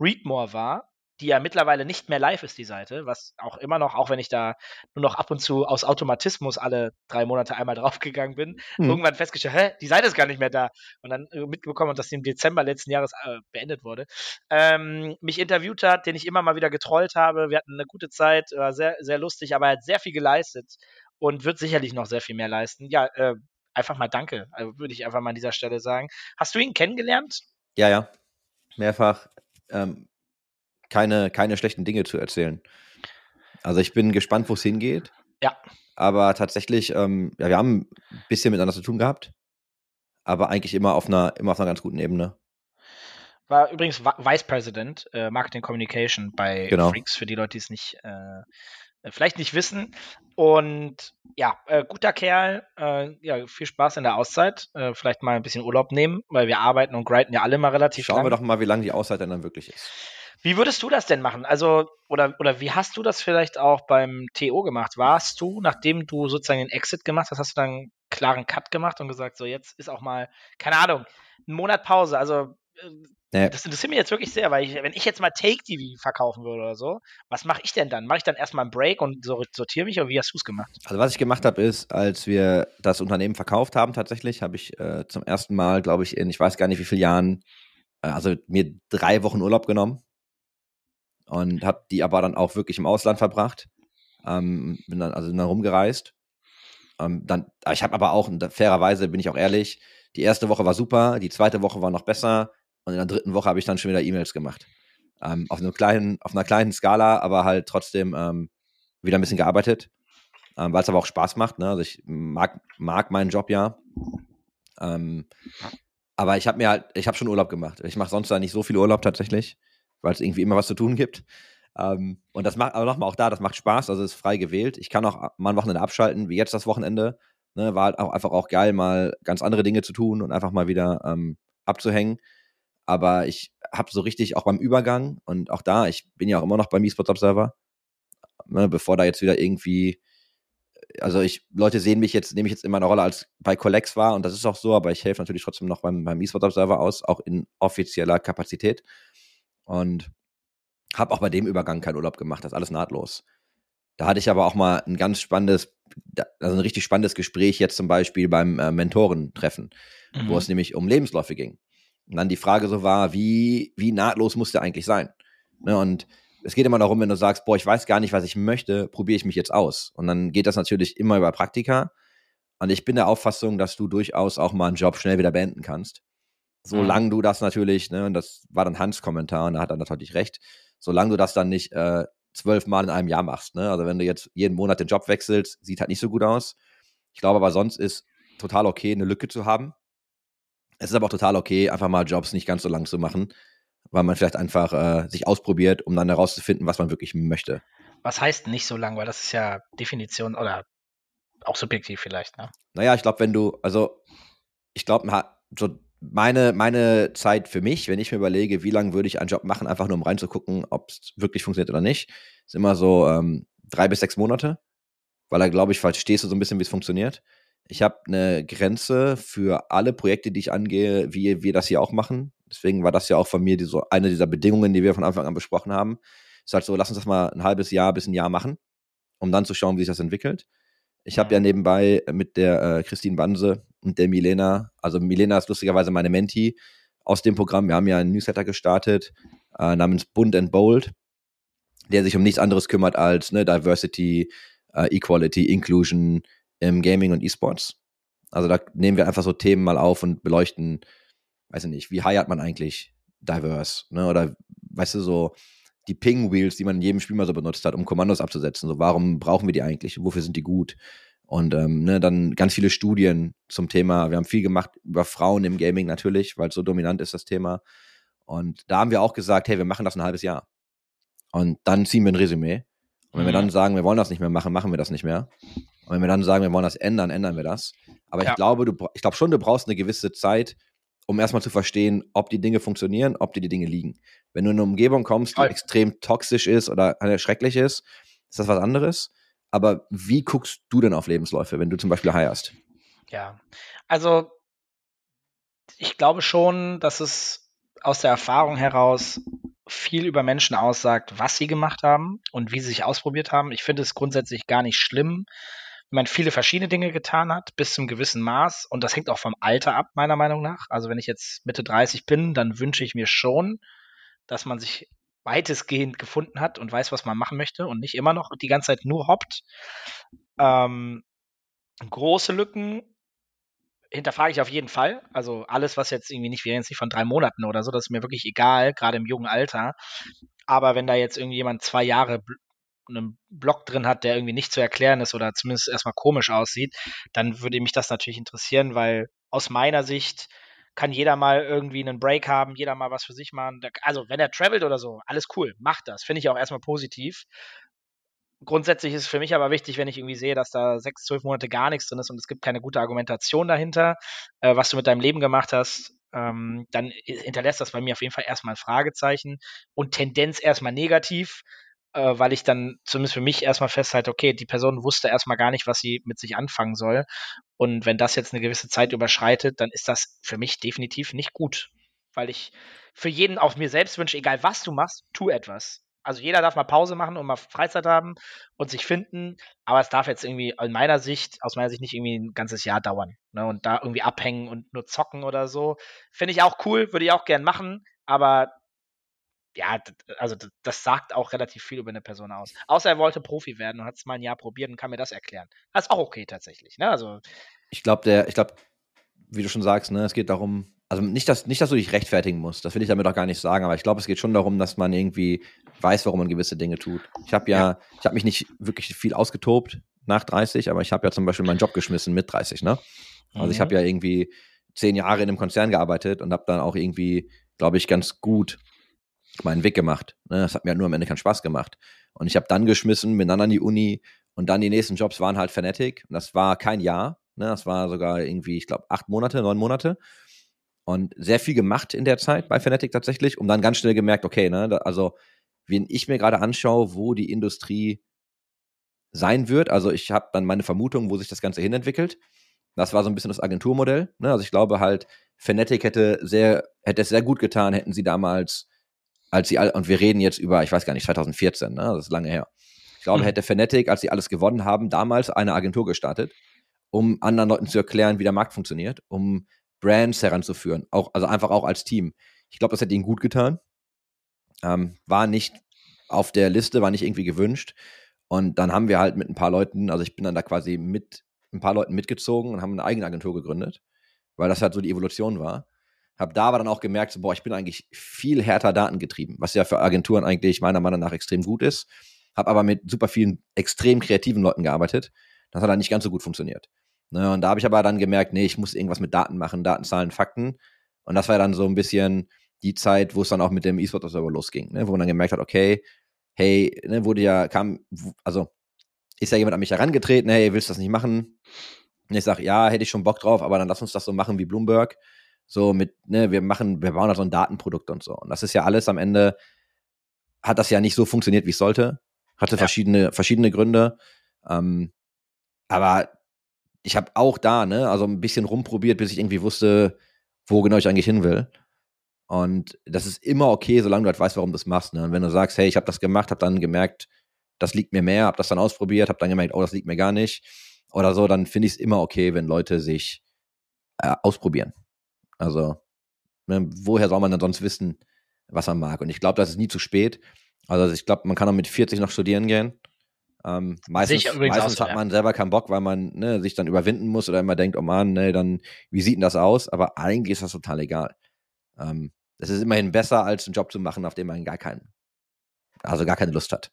Readmore war, die ja mittlerweile nicht mehr live ist, die Seite, was auch immer noch, auch wenn ich da nur noch ab und zu aus Automatismus alle drei Monate einmal draufgegangen bin, Hm. irgendwann festgestellt, hä, die Seite ist gar nicht mehr da. Und dann äh, mitbekommen, dass die im Dezember letzten Jahres äh, beendet wurde. Ähm, mich interviewt hat, den ich immer mal wieder getrollt habe. Wir hatten eine gute Zeit, war sehr, sehr lustig, aber er hat sehr viel geleistet und wird sicherlich noch sehr viel mehr leisten. Ja, äh, einfach mal danke, also würde ich einfach mal an dieser Stelle sagen. Hast du ihn kennengelernt? Ja, ja. Mehrfach. Ähm, keine, keine schlechten Dinge zu erzählen. Also ich bin gespannt, wo es hingeht. Ja. Aber tatsächlich, ähm, ja, wir haben ein bisschen miteinander zu tun gehabt. Aber eigentlich immer auf einer, immer auf einer ganz guten Ebene. War übrigens Vice President äh, Marketing Communication bei Genau. Freaks, für die Leute, die es nicht äh, äh, vielleicht nicht wissen. Und ja, äh, guter Kerl, äh, ja, viel Spaß in der Auszeit. Äh, vielleicht mal ein bisschen Urlaub nehmen, weil wir arbeiten und grinden ja alle mal relativ Schauen wir lang. doch mal, wie lange die Auszeit denn dann wirklich ist. Wie würdest du das denn machen? Also, oder, oder wie hast du das vielleicht auch beim TO gemacht? Warst du, nachdem du sozusagen den Exit gemacht hast, hast du dann einen klaren Cut gemacht und gesagt, so jetzt ist auch mal, keine Ahnung, ein Monat Pause. Also, äh, Nee. das interessiert mich jetzt wirklich sehr, weil ich, wenn ich jetzt mal Take TV verkaufen würde oder so, was mache ich denn dann? Mache ich dann erstmal einen Break und so, sortiere mich oder wie hast du es gemacht? Also was ich gemacht habe, ist, als wir das Unternehmen verkauft haben, tatsächlich, habe ich äh, zum ersten Mal, glaube ich, in ich weiß gar nicht wie vielen Jahren, äh, also mir drei Wochen Urlaub genommen und habe die aber dann auch wirklich im Ausland verbracht. Ähm, bin dann also dann rumgereist. Ähm, dann, aber ich habe aber auch, fairerweise bin ich auch ehrlich, die erste Woche war super, die zweite Woche war noch besser und in der dritten Woche habe ich dann schon wieder E-Mails gemacht. Ähm, auf, einem kleinen, auf einer kleinen Skala, aber halt trotzdem ähm, wieder ein bisschen gearbeitet ähm, weil es aber auch Spaß macht. Ne? Also ich mag, mag meinen Job ja. Ähm, aber ich habe mir halt, ich habe schon Urlaub gemacht. Ich mache sonst da nicht so viel Urlaub tatsächlich, weil es irgendwie immer was zu tun gibt. Ähm, und das macht, aber nochmal auch da, das macht Spaß, also ist frei gewählt. Ich kann auch mal ein Wochenende abschalten, wie jetzt das Wochenende. Ne? War halt auch einfach auch geil, mal ganz andere Dinge zu tun und einfach mal wieder ähm, abzuhängen. Aber ich habe so richtig auch beim Übergang und auch da, ich bin ja auch immer noch beim eSports Observer, ne, bevor da jetzt wieder irgendwie also ich, Leute sehen mich jetzt, nehme ich jetzt in meiner Rolle als bei Collex war und das ist auch so, aber ich helfe natürlich trotzdem noch beim, beim eSport Observer aus, auch in offizieller Kapazität. Und habe auch bei dem Übergang keinen Urlaub gemacht, das ist alles nahtlos. Da hatte ich aber auch mal ein ganz spannendes, also ein richtig spannendes Gespräch jetzt zum Beispiel beim äh, Mentorentreffen, Mhm. wo es nämlich um Lebensläufe ging. Und dann die Frage so war, wie, wie nahtlos muss der eigentlich sein? Ne, und es geht immer darum, wenn du sagst, boah, ich weiß gar nicht, was ich möchte, probiere ich mich jetzt aus. Und dann geht das natürlich immer über Praktika. Und ich bin der Auffassung, dass du durchaus auch mal einen Job schnell wieder beenden kannst. Solange du das natürlich, ne, und das war dann Hans Kommentar, und da hat er natürlich recht, solange du das dann nicht äh, zwölfmal in einem Jahr machst. Ne? Also wenn du jetzt jeden Monat den Job wechselst, sieht halt nicht so gut aus. Ich glaube aber sonst ist total okay, eine Lücke zu haben. Es ist aber auch total okay, einfach mal Jobs nicht ganz so lang zu machen, weil man vielleicht einfach äh, sich ausprobiert, um dann herauszufinden, was man wirklich möchte. Was heißt nicht so lang? Weil das ist ja Definition oder auch subjektiv vielleicht, ne? Naja, ich glaube, wenn du, also ich glaube, so meine, meine Zeit für mich, wenn ich mir überlege, wie lange würde ich einen Job machen, einfach nur um reinzugucken, ob es wirklich funktioniert oder nicht, ist immer so ähm, drei bis sechs Monate, weil da, glaube ich, verstehst du so ein bisschen, wie es funktioniert. Ich habe eine Grenze für alle Projekte, die ich angehe, wie wir das hier auch machen. Deswegen war das ja auch von mir die, so eine dieser Bedingungen, die wir von Anfang an besprochen haben. Ist halt so, lass uns das mal ein halbes Jahr bis ein Jahr machen, um dann zu schauen, wie sich das entwickelt. Ich habe ja nebenbei mit der äh, Christine Banse und der Milena, also Milena ist lustigerweise meine Mentee aus dem Programm. Wir haben ja einen Newsletter gestartet äh, namens Bund and Bold, der sich um nichts anderes kümmert als ne, Diversity, äh, Equality, Inclusion im Gaming und E-Sports. Also da nehmen wir einfach so Themen mal auf und beleuchten, weiß ich nicht, wie heiert man eigentlich diverse, ne? Oder weißt du so die Ping Wheels, die man in jedem Spiel mal so benutzt hat, um Kommandos abzusetzen. So, warum brauchen wir die eigentlich? Wofür sind die gut? Und ähm, ne, dann ganz viele Studien zum Thema. Wir haben viel gemacht über Frauen im Gaming natürlich, weil so dominant ist, das Thema. Und da haben wir auch gesagt, hey, wir machen das ein halbes Jahr. Und dann ziehen wir ein Resümee. Und wenn wir dann mhm. sagen, wir wollen das nicht mehr machen, machen wir das nicht mehr. Und wenn wir dann sagen, wir wollen das ändern, ändern wir das. Aber ja. ich glaube, du, ich glaube schon, du brauchst eine gewisse Zeit, um erstmal zu verstehen, ob die Dinge funktionieren, ob dir die Dinge liegen. Wenn du in eine Umgebung kommst, die extrem toxisch ist oder schrecklich ist, ist das was anderes. Aber wie guckst du denn auf Lebensläufe, wenn du zum Beispiel heierst? Ja, also ich glaube schon, dass es aus der Erfahrung heraus viel über Menschen aussagt, was sie gemacht haben und wie sie sich ausprobiert haben. Ich finde es grundsätzlich gar nicht schlimm, wenn man viele verschiedene Dinge getan hat, bis zum gewissen Maß. Und das hängt auch vom Alter ab, meiner Meinung nach. Also wenn ich jetzt Mitte 30 bin, dann wünsche ich mir schon, dass man sich weitestgehend gefunden hat und weiß, was man machen möchte und nicht immer noch die ganze Zeit nur hoppt. Ähm, große Lücken hinterfrage ich auf jeden Fall. Also alles, was jetzt irgendwie nicht, wir jetzt nicht von drei Monaten oder so, das ist mir wirklich egal, gerade im jungen Alter. Aber wenn da jetzt irgendjemand zwei Jahre einen Block drin hat, der irgendwie nicht zu erklären ist oder zumindest erstmal komisch aussieht, dann würde mich das natürlich interessieren, weil aus meiner Sicht kann jeder mal irgendwie einen Break haben, jeder mal was für sich machen. Also, wenn er travelt oder so, alles cool, macht das. Finde ich auch erstmal positiv. Grundsätzlich ist es für mich aber wichtig, wenn ich irgendwie sehe, dass da sechs, zwölf Monate gar nichts drin ist und es gibt keine gute Argumentation dahinter, äh, was du mit deinem Leben gemacht hast, ähm, dann hinterlässt das bei mir auf jeden Fall erstmal ein Fragezeichen und Tendenz erstmal negativ, äh, weil ich dann zumindest für mich erstmal festhalte, okay, die Person wusste erstmal gar nicht, was sie mit sich anfangen soll. Und wenn das jetzt eine gewisse Zeit überschreitet, dann ist das für mich definitiv nicht gut. Weil ich für jeden auch mir selbst wünsche, egal was du machst, tu etwas. Also jeder darf mal Pause machen und mal Freizeit haben und sich finden, aber es darf jetzt irgendwie in meiner Sicht, aus meiner Sicht nicht irgendwie ein ganzes Jahr dauern. Ne? Und da irgendwie abhängen und nur zocken oder so. Finde ich auch cool, würde ich auch gern machen, aber ja, also das sagt auch relativ viel über eine Person aus. Außer er wollte Profi werden und hat es mal ein Jahr probiert und kann mir das erklären. Das ist auch okay tatsächlich. Ne? Also, ich glaube, der, ich glaube, wie du schon sagst, ne, es geht darum, also nicht, dass, nicht, dass du dich rechtfertigen musst, das will ich damit auch gar nicht sagen, aber ich glaube, es geht schon darum, dass man irgendwie weiß, warum man gewisse Dinge tut. Ich habe ja, ja, ich habe mich nicht wirklich viel ausgetobt nach 30, aber ich habe ja zum Beispiel meinen Job geschmissen mit 30, ne? Also mhm. ich habe ja irgendwie zehn Jahre in einem Konzern gearbeitet und habe dann auch irgendwie, glaube ich, ganz gut meinen Weg gemacht. Ne? Das hat mir halt nur am Ende keinen Spaß gemacht. Und ich habe dann geschmissen, bin dann an die Uni und dann die nächsten Jobs waren halt Fanatic. Und das war kein Jahr. Ne? Das war sogar irgendwie, ich glaube, acht Monate, neun Monate. Und sehr viel gemacht in der Zeit bei Fanatic tatsächlich, um dann ganz schnell gemerkt, okay, ne, also wenn ich mir gerade anschaue, wo die Industrie sein wird, also ich habe dann meine Vermutung, wo sich das Ganze hinentwickelt. Das war so ein bisschen das Agenturmodell. Ne? Also ich glaube halt, Fanatic hätte sehr, hätte es sehr gut getan, hätten sie damals als sie all, und wir reden jetzt über, ich weiß gar nicht, 2014, ne? das ist lange her. Ich glaube, hm. hätte Fnatic, als sie alles gewonnen haben, damals eine Agentur gestartet, um anderen Leuten zu erklären, wie der Markt funktioniert, um Brands heranzuführen, auch, also einfach auch als Team. Ich glaube, das hätte ihnen gut getan. Ähm, war nicht auf der Liste, war nicht irgendwie gewünscht. Und dann haben wir halt mit ein paar Leuten, also ich bin dann da quasi mit ein paar Leuten mitgezogen und haben eine eigene Agentur gegründet, weil das halt so die Evolution war. Hab da aber dann auch gemerkt, so, boah, ich bin eigentlich viel härter datengetrieben, was ja für Agenturen eigentlich meiner Meinung nach extrem gut ist. Hab aber mit super vielen extrem kreativen Leuten gearbeitet. Das hat dann nicht ganz so gut funktioniert. Ne, und da habe ich aber dann gemerkt, nee, ich muss irgendwas mit Daten machen, Daten, Zahlen, Fakten. Und das war dann so ein bisschen die Zeit, wo es dann auch mit dem E-Sport Observer losging, ne, wo man dann gemerkt hat, okay, hey, ne, wurde ja, kam, also ist ja jemand an mich herangetreten, hey, willst du das nicht machen? Und ich sage, ja, hätte ich schon Bock drauf, aber dann lass uns das so machen wie Bloomberg. So mit, ne, wir machen, wir bauen da so ein Datenprodukt und so. Und das ist ja alles am Ende, hat das ja nicht so funktioniert, wie es sollte. Hatte ja. verschiedene, verschiedene Gründe. Ähm, aber ich habe auch da, ne, also ein bisschen rumprobiert, bis ich irgendwie wusste, wo genau ich eigentlich hin will. Und das ist immer okay, solange du halt weißt, warum du das machst. Ne? Und wenn du sagst, hey, ich habe das gemacht, habe dann gemerkt, das liegt mir mehr, habe das dann ausprobiert, habe dann gemerkt, oh, das liegt mir gar nicht oder so, dann finde ich es immer okay, wenn Leute sich äh, ausprobieren. Also, ne, woher soll man denn sonst wissen, was man mag? Und ich glaube, das ist nie zu spät. Also ich glaube, man kann auch mit 40 noch studieren gehen. Ähm, meistens meistens hat man selber keinen Bock, weil man ne, sich dann überwinden muss oder immer denkt, oh Mann, ne, dann, wie sieht denn das aus? Aber eigentlich ist das total egal. Ähm, das ist immerhin besser, als einen Job zu machen, auf den man gar keinen, also gar keine Lust hat.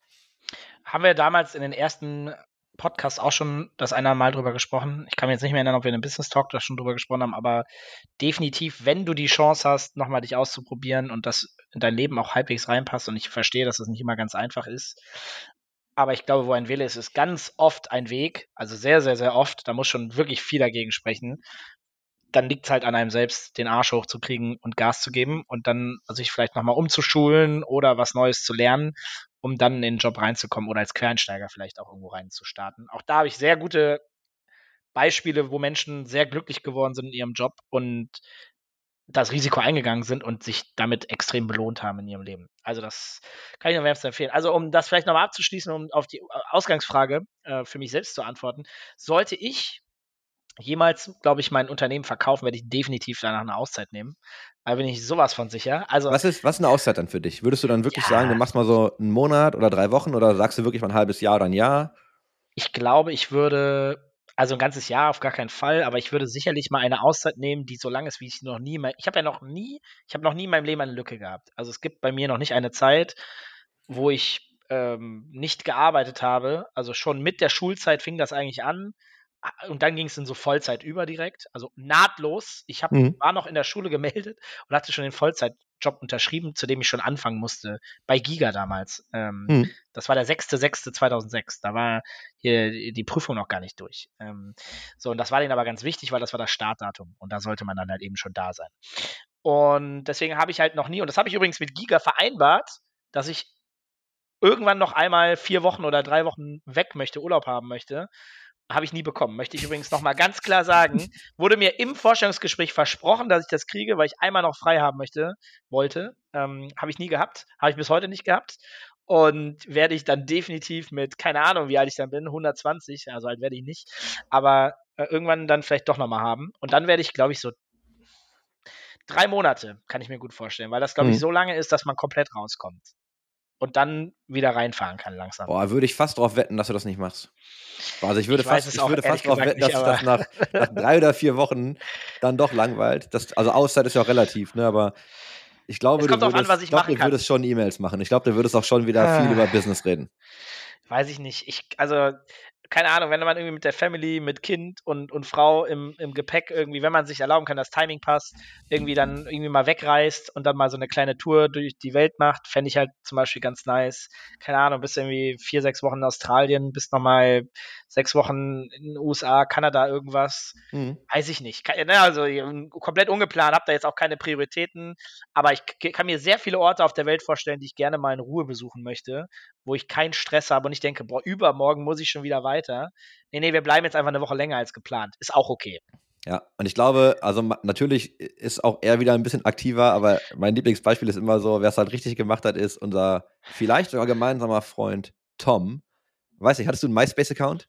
Haben wir damals in den ersten Podcasts auch schon das einer Mal drüber gesprochen. Ich kann mir jetzt nicht mehr erinnern, ob wir in einem Business Talk da schon drüber gesprochen haben, aber definitiv, wenn du die Chance hast, nochmal dich auszuprobieren und das in dein Leben auch halbwegs reinpasst und ich verstehe, dass das nicht immer ganz einfach ist. Aber ich glaube, wo ein Wille ist, ist ganz oft ein Weg, also sehr, sehr, sehr oft. Da muss schon wirklich viel dagegen sprechen dann liegt es halt an einem selbst, den Arsch hochzukriegen und Gas zu geben und dann sich vielleicht nochmal umzuschulen oder was Neues zu lernen, um dann in den Job reinzukommen oder als Quereinsteiger vielleicht auch irgendwo reinzustarten. Auch da habe ich sehr gute Beispiele, wo Menschen sehr glücklich geworden sind in ihrem Job und das Risiko eingegangen sind und sich damit extrem belohnt haben in ihrem Leben. Also das kann ich nur wärmstens empfehlen. Also um das vielleicht nochmal abzuschließen, um auf die Ausgangsfrage äh, für mich selbst zu antworten, sollte ich jemals, glaube ich, mein Unternehmen verkaufen, werde ich definitiv danach eine Auszeit nehmen. Da bin ich sowas von sicher. Also, was ist, was ist eine Auszeit dann für dich? Würdest du dann wirklich ja, sagen, du machst mal so einen Monat oder drei Wochen oder sagst du wirklich mal ein halbes Jahr oder ein Jahr? Ich glaube, ich würde, also ein ganzes Jahr auf gar keinen Fall, aber ich würde sicherlich mal eine Auszeit nehmen, die so lang ist, wie ich noch nie, ich habe ja noch nie, ich habe noch nie in meinem Leben eine Lücke gehabt. Also es gibt bei mir noch nicht eine Zeit, wo ich ähm, nicht gearbeitet habe. Also schon mit der Schulzeit fing das eigentlich an und dann ging es in so Vollzeit über direkt, also nahtlos. Ich hab, mhm. war noch in der Schule gemeldet und hatte schon den Vollzeitjob unterschrieben, zu dem ich schon anfangen musste, bei Giga damals. Ähm, mhm. Das war der 6.6.2006. Da war hier die Prüfung noch gar nicht durch. Ähm, so, und das war denen aber ganz wichtig, weil das war das Startdatum und da sollte man dann halt eben schon da sein. Und deswegen habe ich halt noch nie, und das habe ich übrigens mit Giga vereinbart, dass ich irgendwann noch einmal vier Wochen oder drei Wochen weg möchte, Urlaub haben möchte. Habe ich nie bekommen. Möchte ich übrigens nochmal ganz klar sagen. Wurde mir im Vorstellungsgespräch versprochen, dass ich das kriege, weil ich einmal noch frei haben möchte, wollte. Ähm, Habe ich nie gehabt. Habe ich bis heute nicht gehabt. Und werde ich dann definitiv mit, keine Ahnung, wie alt ich dann bin, 120, also alt werde ich nicht, aber äh, irgendwann dann vielleicht doch nochmal haben. Und dann werde ich, glaube ich, so drei Monate, kann ich mir gut vorstellen, weil das, glaube ich, mhm. so lange ist, dass man komplett rauskommt und dann wieder reinfahren kann langsam. Boah, würde ich fast darauf wetten, dass du das nicht machst. Also ich würde ich fast, ich würde fast darauf wetten, dass sich das nach, nach, drei oder vier Wochen dann doch langweilt. Das, also Auszeit ist ja auch relativ, ne? Aber ich glaube, du würdest, an, glaub, du würdest schon E-Mails machen. Ich glaube, du würdest auch schon wieder ah. viel über Business reden. Weiß ich nicht. Ich, also keine Ahnung, wenn man irgendwie mit der Family, mit Kind und, und Frau im, im Gepäck irgendwie, wenn man sich erlauben kann, das Timing passt, irgendwie dann irgendwie mal wegreist und dann mal so eine kleine Tour durch die Welt macht, fände ich halt zum Beispiel ganz nice. Keine Ahnung, bist irgendwie vier, sechs Wochen in Australien, bist nochmal sechs Wochen in den USA, Kanada, irgendwas. Mhm. Weiß ich nicht. Ne, also komplett ungeplant, hab da jetzt auch keine Prioritäten, aber ich kann mir sehr viele Orte auf der Welt vorstellen, die ich gerne mal in Ruhe besuchen möchte, wo ich keinen Stress habe und ich denke, boah, übermorgen muss ich schon wieder weiter. Nee, nee, wir bleiben jetzt einfach eine Woche länger als geplant. Ist auch okay. Ja, und ich glaube, also natürlich ist auch er wieder ein bisschen aktiver, aber mein Lieblingsbeispiel ist immer so, wer es halt richtig gemacht hat, ist unser vielleicht sogar gemeinsamer Freund Tom. Weiß ich, hattest du einen MySpace-Account?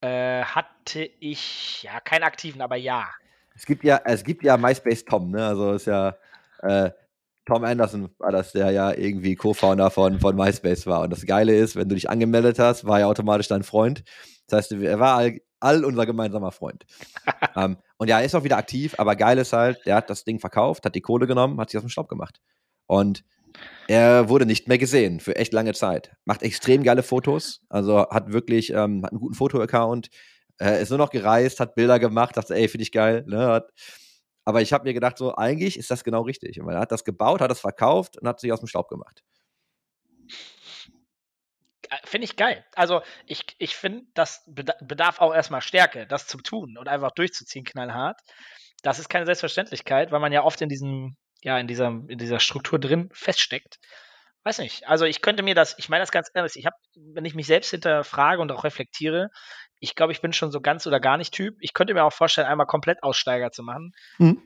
Äh, hatte ich, ja, keinen aktiven, aber ja. Es gibt ja, es gibt ja MySpace Tom, ne? Also ist ja, äh, Tom Anderson war das, der ja irgendwie Co-Founder von, von MySpace war. Und das Geile ist, wenn du dich angemeldet hast, war er automatisch dein Freund. Das heißt, er war all unser gemeinsamer Freund. ähm, und ja, er ist auch wieder aktiv, aber geil ist halt, der hat das Ding verkauft, hat die Kohle genommen, hat sich aus dem Staub gemacht. Und er wurde nicht mehr gesehen für echt lange Zeit. Macht extrem geile Fotos, also hat wirklich, ähm, hat einen guten Foto-Account, äh, ist nur noch gereist, hat Bilder gemacht, dachte, ey, finde ich geil. Ne? Hat, aber ich habe mir gedacht, so, eigentlich ist das genau richtig. Und er hat das gebaut, hat das verkauft und hat sich aus dem Staub gemacht. Finde ich geil. Also ich, ich finde, das bedarf auch erstmal Stärke, das zu tun und einfach durchzuziehen, knallhart. Das ist keine Selbstverständlichkeit, weil man ja oft in diesem, ja, in dieser, in dieser Struktur drin feststeckt. Weiß nicht. Also ich könnte mir das, ich meine das ganz ernst, ich habe, wenn ich mich selbst hinterfrage und auch reflektiere, ich glaube, ich bin schon so ganz oder gar nicht Typ. Ich könnte mir auch vorstellen, einmal komplett Aussteiger zu machen. Mhm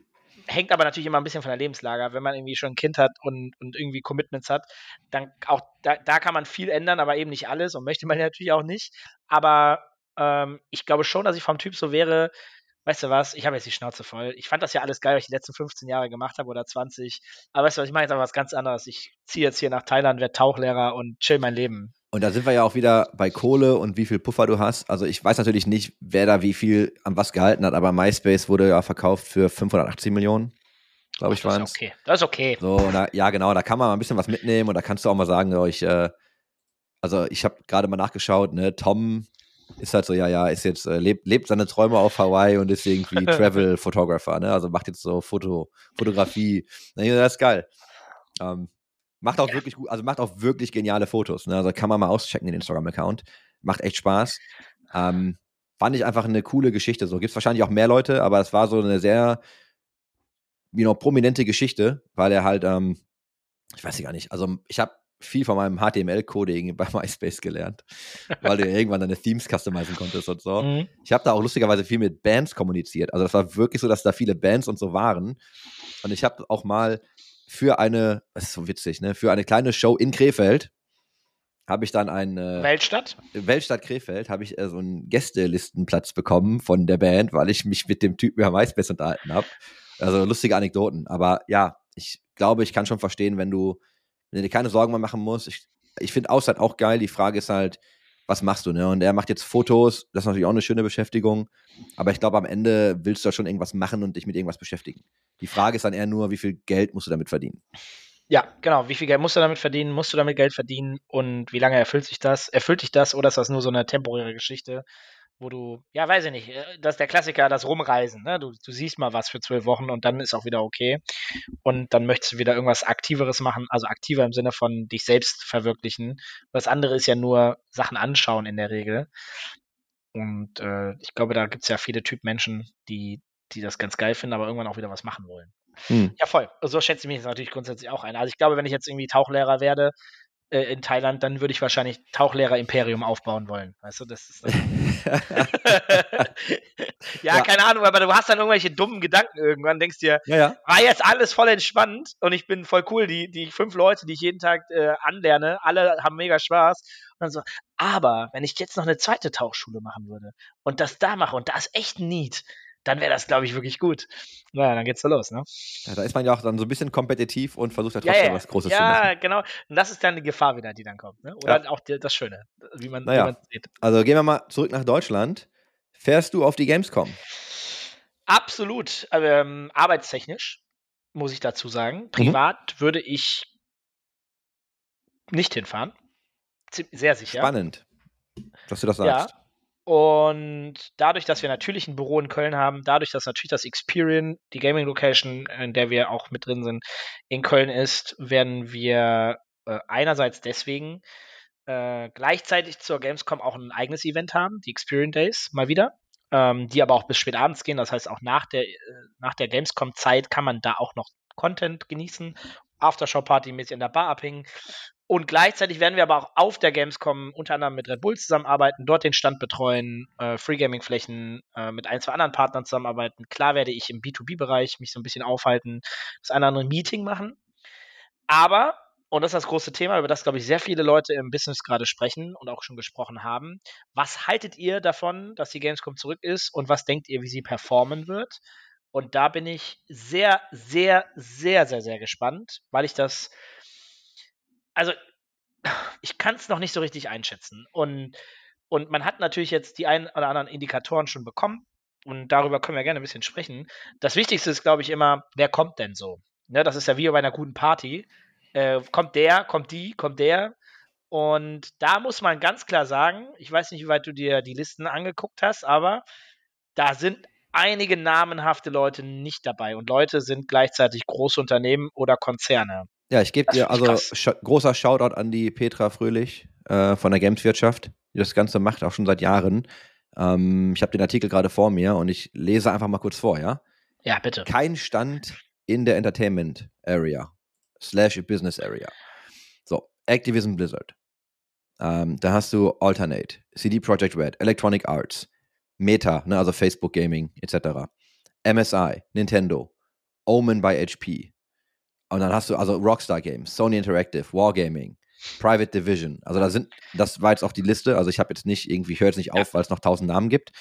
hängt aber natürlich immer ein bisschen von der Lebenslage. Wenn man irgendwie schon ein Kind hat und, und irgendwie Commitments hat, dann auch da, da kann man viel ändern, aber eben nicht alles und möchte man natürlich auch nicht. Aber ähm, ich glaube schon, dass ich vom Typ so wäre, weißt du was, ich habe jetzt die Schnauze voll. Ich fand das ja alles geil, was ich die letzten 15 Jahre gemacht habe oder 20. Aber weißt du was, ich mache jetzt einfach was ganz anderes. Ich ziehe jetzt hier nach Thailand, werde Tauchlehrer und chill mein Leben. Und da sind wir ja auch wieder bei Kohle und wie viel Puffer du hast. Also ich weiß natürlich nicht, wer da wie viel an was gehalten hat, aber MySpace wurde ja verkauft für 580 Millionen, glaube ich, waren. Okay, das ist okay. So, da, ja genau, da kann man mal ein bisschen was mitnehmen und da kannst du auch mal sagen, oh, ich, äh, also ich habe gerade mal nachgeschaut, ne, Tom ist halt so, ja, ja, ist jetzt, äh, lebt, lebt seine Träume auf Hawaii und ist irgendwie Travel Photographer, ne? Also macht jetzt so Foto, Fotografie. das ist geil. Ähm, Macht auch ja. wirklich gut, also macht auch wirklich geniale Fotos. Ne? Also kann man mal auschecken, den Instagram-Account. Macht echt Spaß. Ähm, fand ich einfach eine coole Geschichte. So gibt es wahrscheinlich auch mehr Leute, aber es war so eine sehr, you know, prominente Geschichte, weil er halt, ähm, ich weiß gar nicht, also ich habe viel von meinem HTML-Coding bei MySpace gelernt, weil du irgendwann deine Themes customizen konntest und so. Mhm. Ich habe da auch lustigerweise viel mit Bands kommuniziert. Also das war wirklich so, dass da viele Bands und so waren. Und ich habe auch mal für eine, das ist so witzig, ne, für eine kleine Show in Krefeld habe ich dann einen äh, Weltstadt? Weltstadt Krefeld habe ich äh, so einen Gästelistenplatz bekommen von der Band, weil ich mich mit dem Typen ja MySpace unterhalten habe. Also lustige Anekdoten. Aber ja, ich glaube, ich kann schon verstehen, wenn du, wenn du dir keine Sorgen mehr machen musst. Ich, ich finde Auszeit auch geil. Die Frage ist halt, was machst du, ne? Und er macht jetzt Fotos, das ist natürlich auch eine schöne Beschäftigung, aber ich glaube, am Ende willst du ja schon irgendwas machen und dich mit irgendwas beschäftigen. Die Frage ist dann eher nur, wie viel Geld musst du damit verdienen? Ja, genau. Wie viel Geld musst du damit verdienen? Musst du damit Geld verdienen? Und wie lange erfüllt sich das? Erfüllt dich das oder ist das nur so eine temporäre Geschichte? wo du, ja, weiß ich nicht, äh, das ist der Klassiker, das Rumreisen. Ne? Du, du siehst mal was für zwölf Wochen und dann ist auch wieder okay. Und dann möchtest du wieder irgendwas Aktiveres machen, also aktiver im Sinne von dich selbst verwirklichen. Das andere ist ja nur Sachen anschauen in der Regel. Und äh, ich glaube, da gibt es ja viele Typ Menschen, die, die das ganz geil finden, aber irgendwann auch wieder was machen wollen. Hm. Ja, voll. So schätze ich mich jetzt natürlich grundsätzlich auch ein. Also ich glaube, wenn ich jetzt irgendwie Tauchlehrer werde, äh, in Thailand, dann würde ich wahrscheinlich Tauchlehrer-Imperium aufbauen wollen. Weißt du, das ist. Ja, ja, keine Ahnung, aber du hast dann irgendwelche dummen Gedanken irgendwann, denkst dir, ja, ja. war jetzt alles voll entspannt und ich bin voll cool. Die, die fünf Leute, die ich jeden Tag äh, anlerne, alle haben mega Spaß. Und dann so, aber wenn ich jetzt noch eine zweite Tauchschule machen würde und das da mache und da ist echt neat, dann wäre das, glaube ich, wirklich gut. Naja, dann geht's so los, ne? Ja, da ist man ja auch dann so ein bisschen kompetitiv und versucht ja trotzdem ja, ja. was Großes ja, zu machen. Ja, genau. Und das ist dann die Gefahr wieder, die dann kommt, ne? Oder auch die, das Schöne, wie man, naja. wie man sieht. Also gehen wir mal zurück nach Deutschland. Fährst du auf die Gamescom? Absolut. Ähm, arbeitstechnisch, muss ich dazu sagen. Mhm. Privat mhm. würde ich nicht hinfahren. Sehr sicher. Spannend, dass du das sagst. Ja, und dadurch, dass wir natürlich ein Büro in Köln haben, dadurch, dass natürlich das Experian, die Gaming Location, in der wir auch mit drin sind, in Köln ist, werden wir äh, einerseits deswegen äh, gleichzeitig zur Gamescom auch ein eigenes Event haben, die Experian Days, mal wieder, ähm, die aber auch bis spät abends gehen. Das heißt, auch nach der, äh, nach der Gamescom-Zeit kann man da auch noch Content genießen, Aftershow-Party mäßig in der Bar abhängen. Und gleichzeitig werden wir aber auch auf der Gamescom unter anderem mit Red Bull zusammenarbeiten, dort den Stand betreuen, äh, Free Gaming Flächen äh, mit ein, zwei anderen Partnern zusammenarbeiten. Klar werde ich im B2B-Bereich mich so ein bisschen aufhalten, das eine oder andere Meeting machen. Aber, und das ist das große Thema, über das, glaube ich, sehr viele Leute im Business gerade sprechen und auch schon gesprochen haben. Was haltet ihr davon, dass die Gamescom zurück ist und was denkt ihr, wie sie performen wird? Und da bin ich sehr, sehr, sehr, sehr, sehr gespannt, weil ich das also ich kann es noch nicht so richtig einschätzen. Und Und man hat natürlich jetzt die ein oder anderen Indikatoren schon bekommen. Und darüber können wir gerne ein bisschen sprechen. Das Wichtigste ist, glaube ich, immer, wer kommt denn so? Ne, das ist ja wie bei einer guten Party. Äh, kommt der, kommt die, kommt der. Und da muss man ganz klar sagen, ich weiß nicht, wie weit du dir die Listen angeguckt hast, aber da sind einige namenhafte Leute nicht dabei. Und Leute sind gleichzeitig große Unternehmen oder Konzerne. Ja, ich gebe dir also sch großer Shoutout an die Petra Fröhlich äh, von der Gameswirtschaft, die das Ganze macht, auch schon seit Jahren. Ähm, ich habe den Artikel gerade vor mir und ich lese einfach mal kurz vor, ja? Ja, bitte. Kein Stand in der Entertainment Area slash Business Area. So, Activision Blizzard. Ähm, da hast du Alternate, CD Projekt Red, Electronic Arts, Meta, ne, also Facebook Gaming etc. MSI, Nintendo, Omen by HP. Und dann hast du also Rockstar Games, Sony Interactive, Wargaming, Private Division. Also da sind, das war jetzt auch die Liste. Also ich habe jetzt nicht irgendwie, ich höre jetzt nicht auf, weil es noch tausend Namen gibt.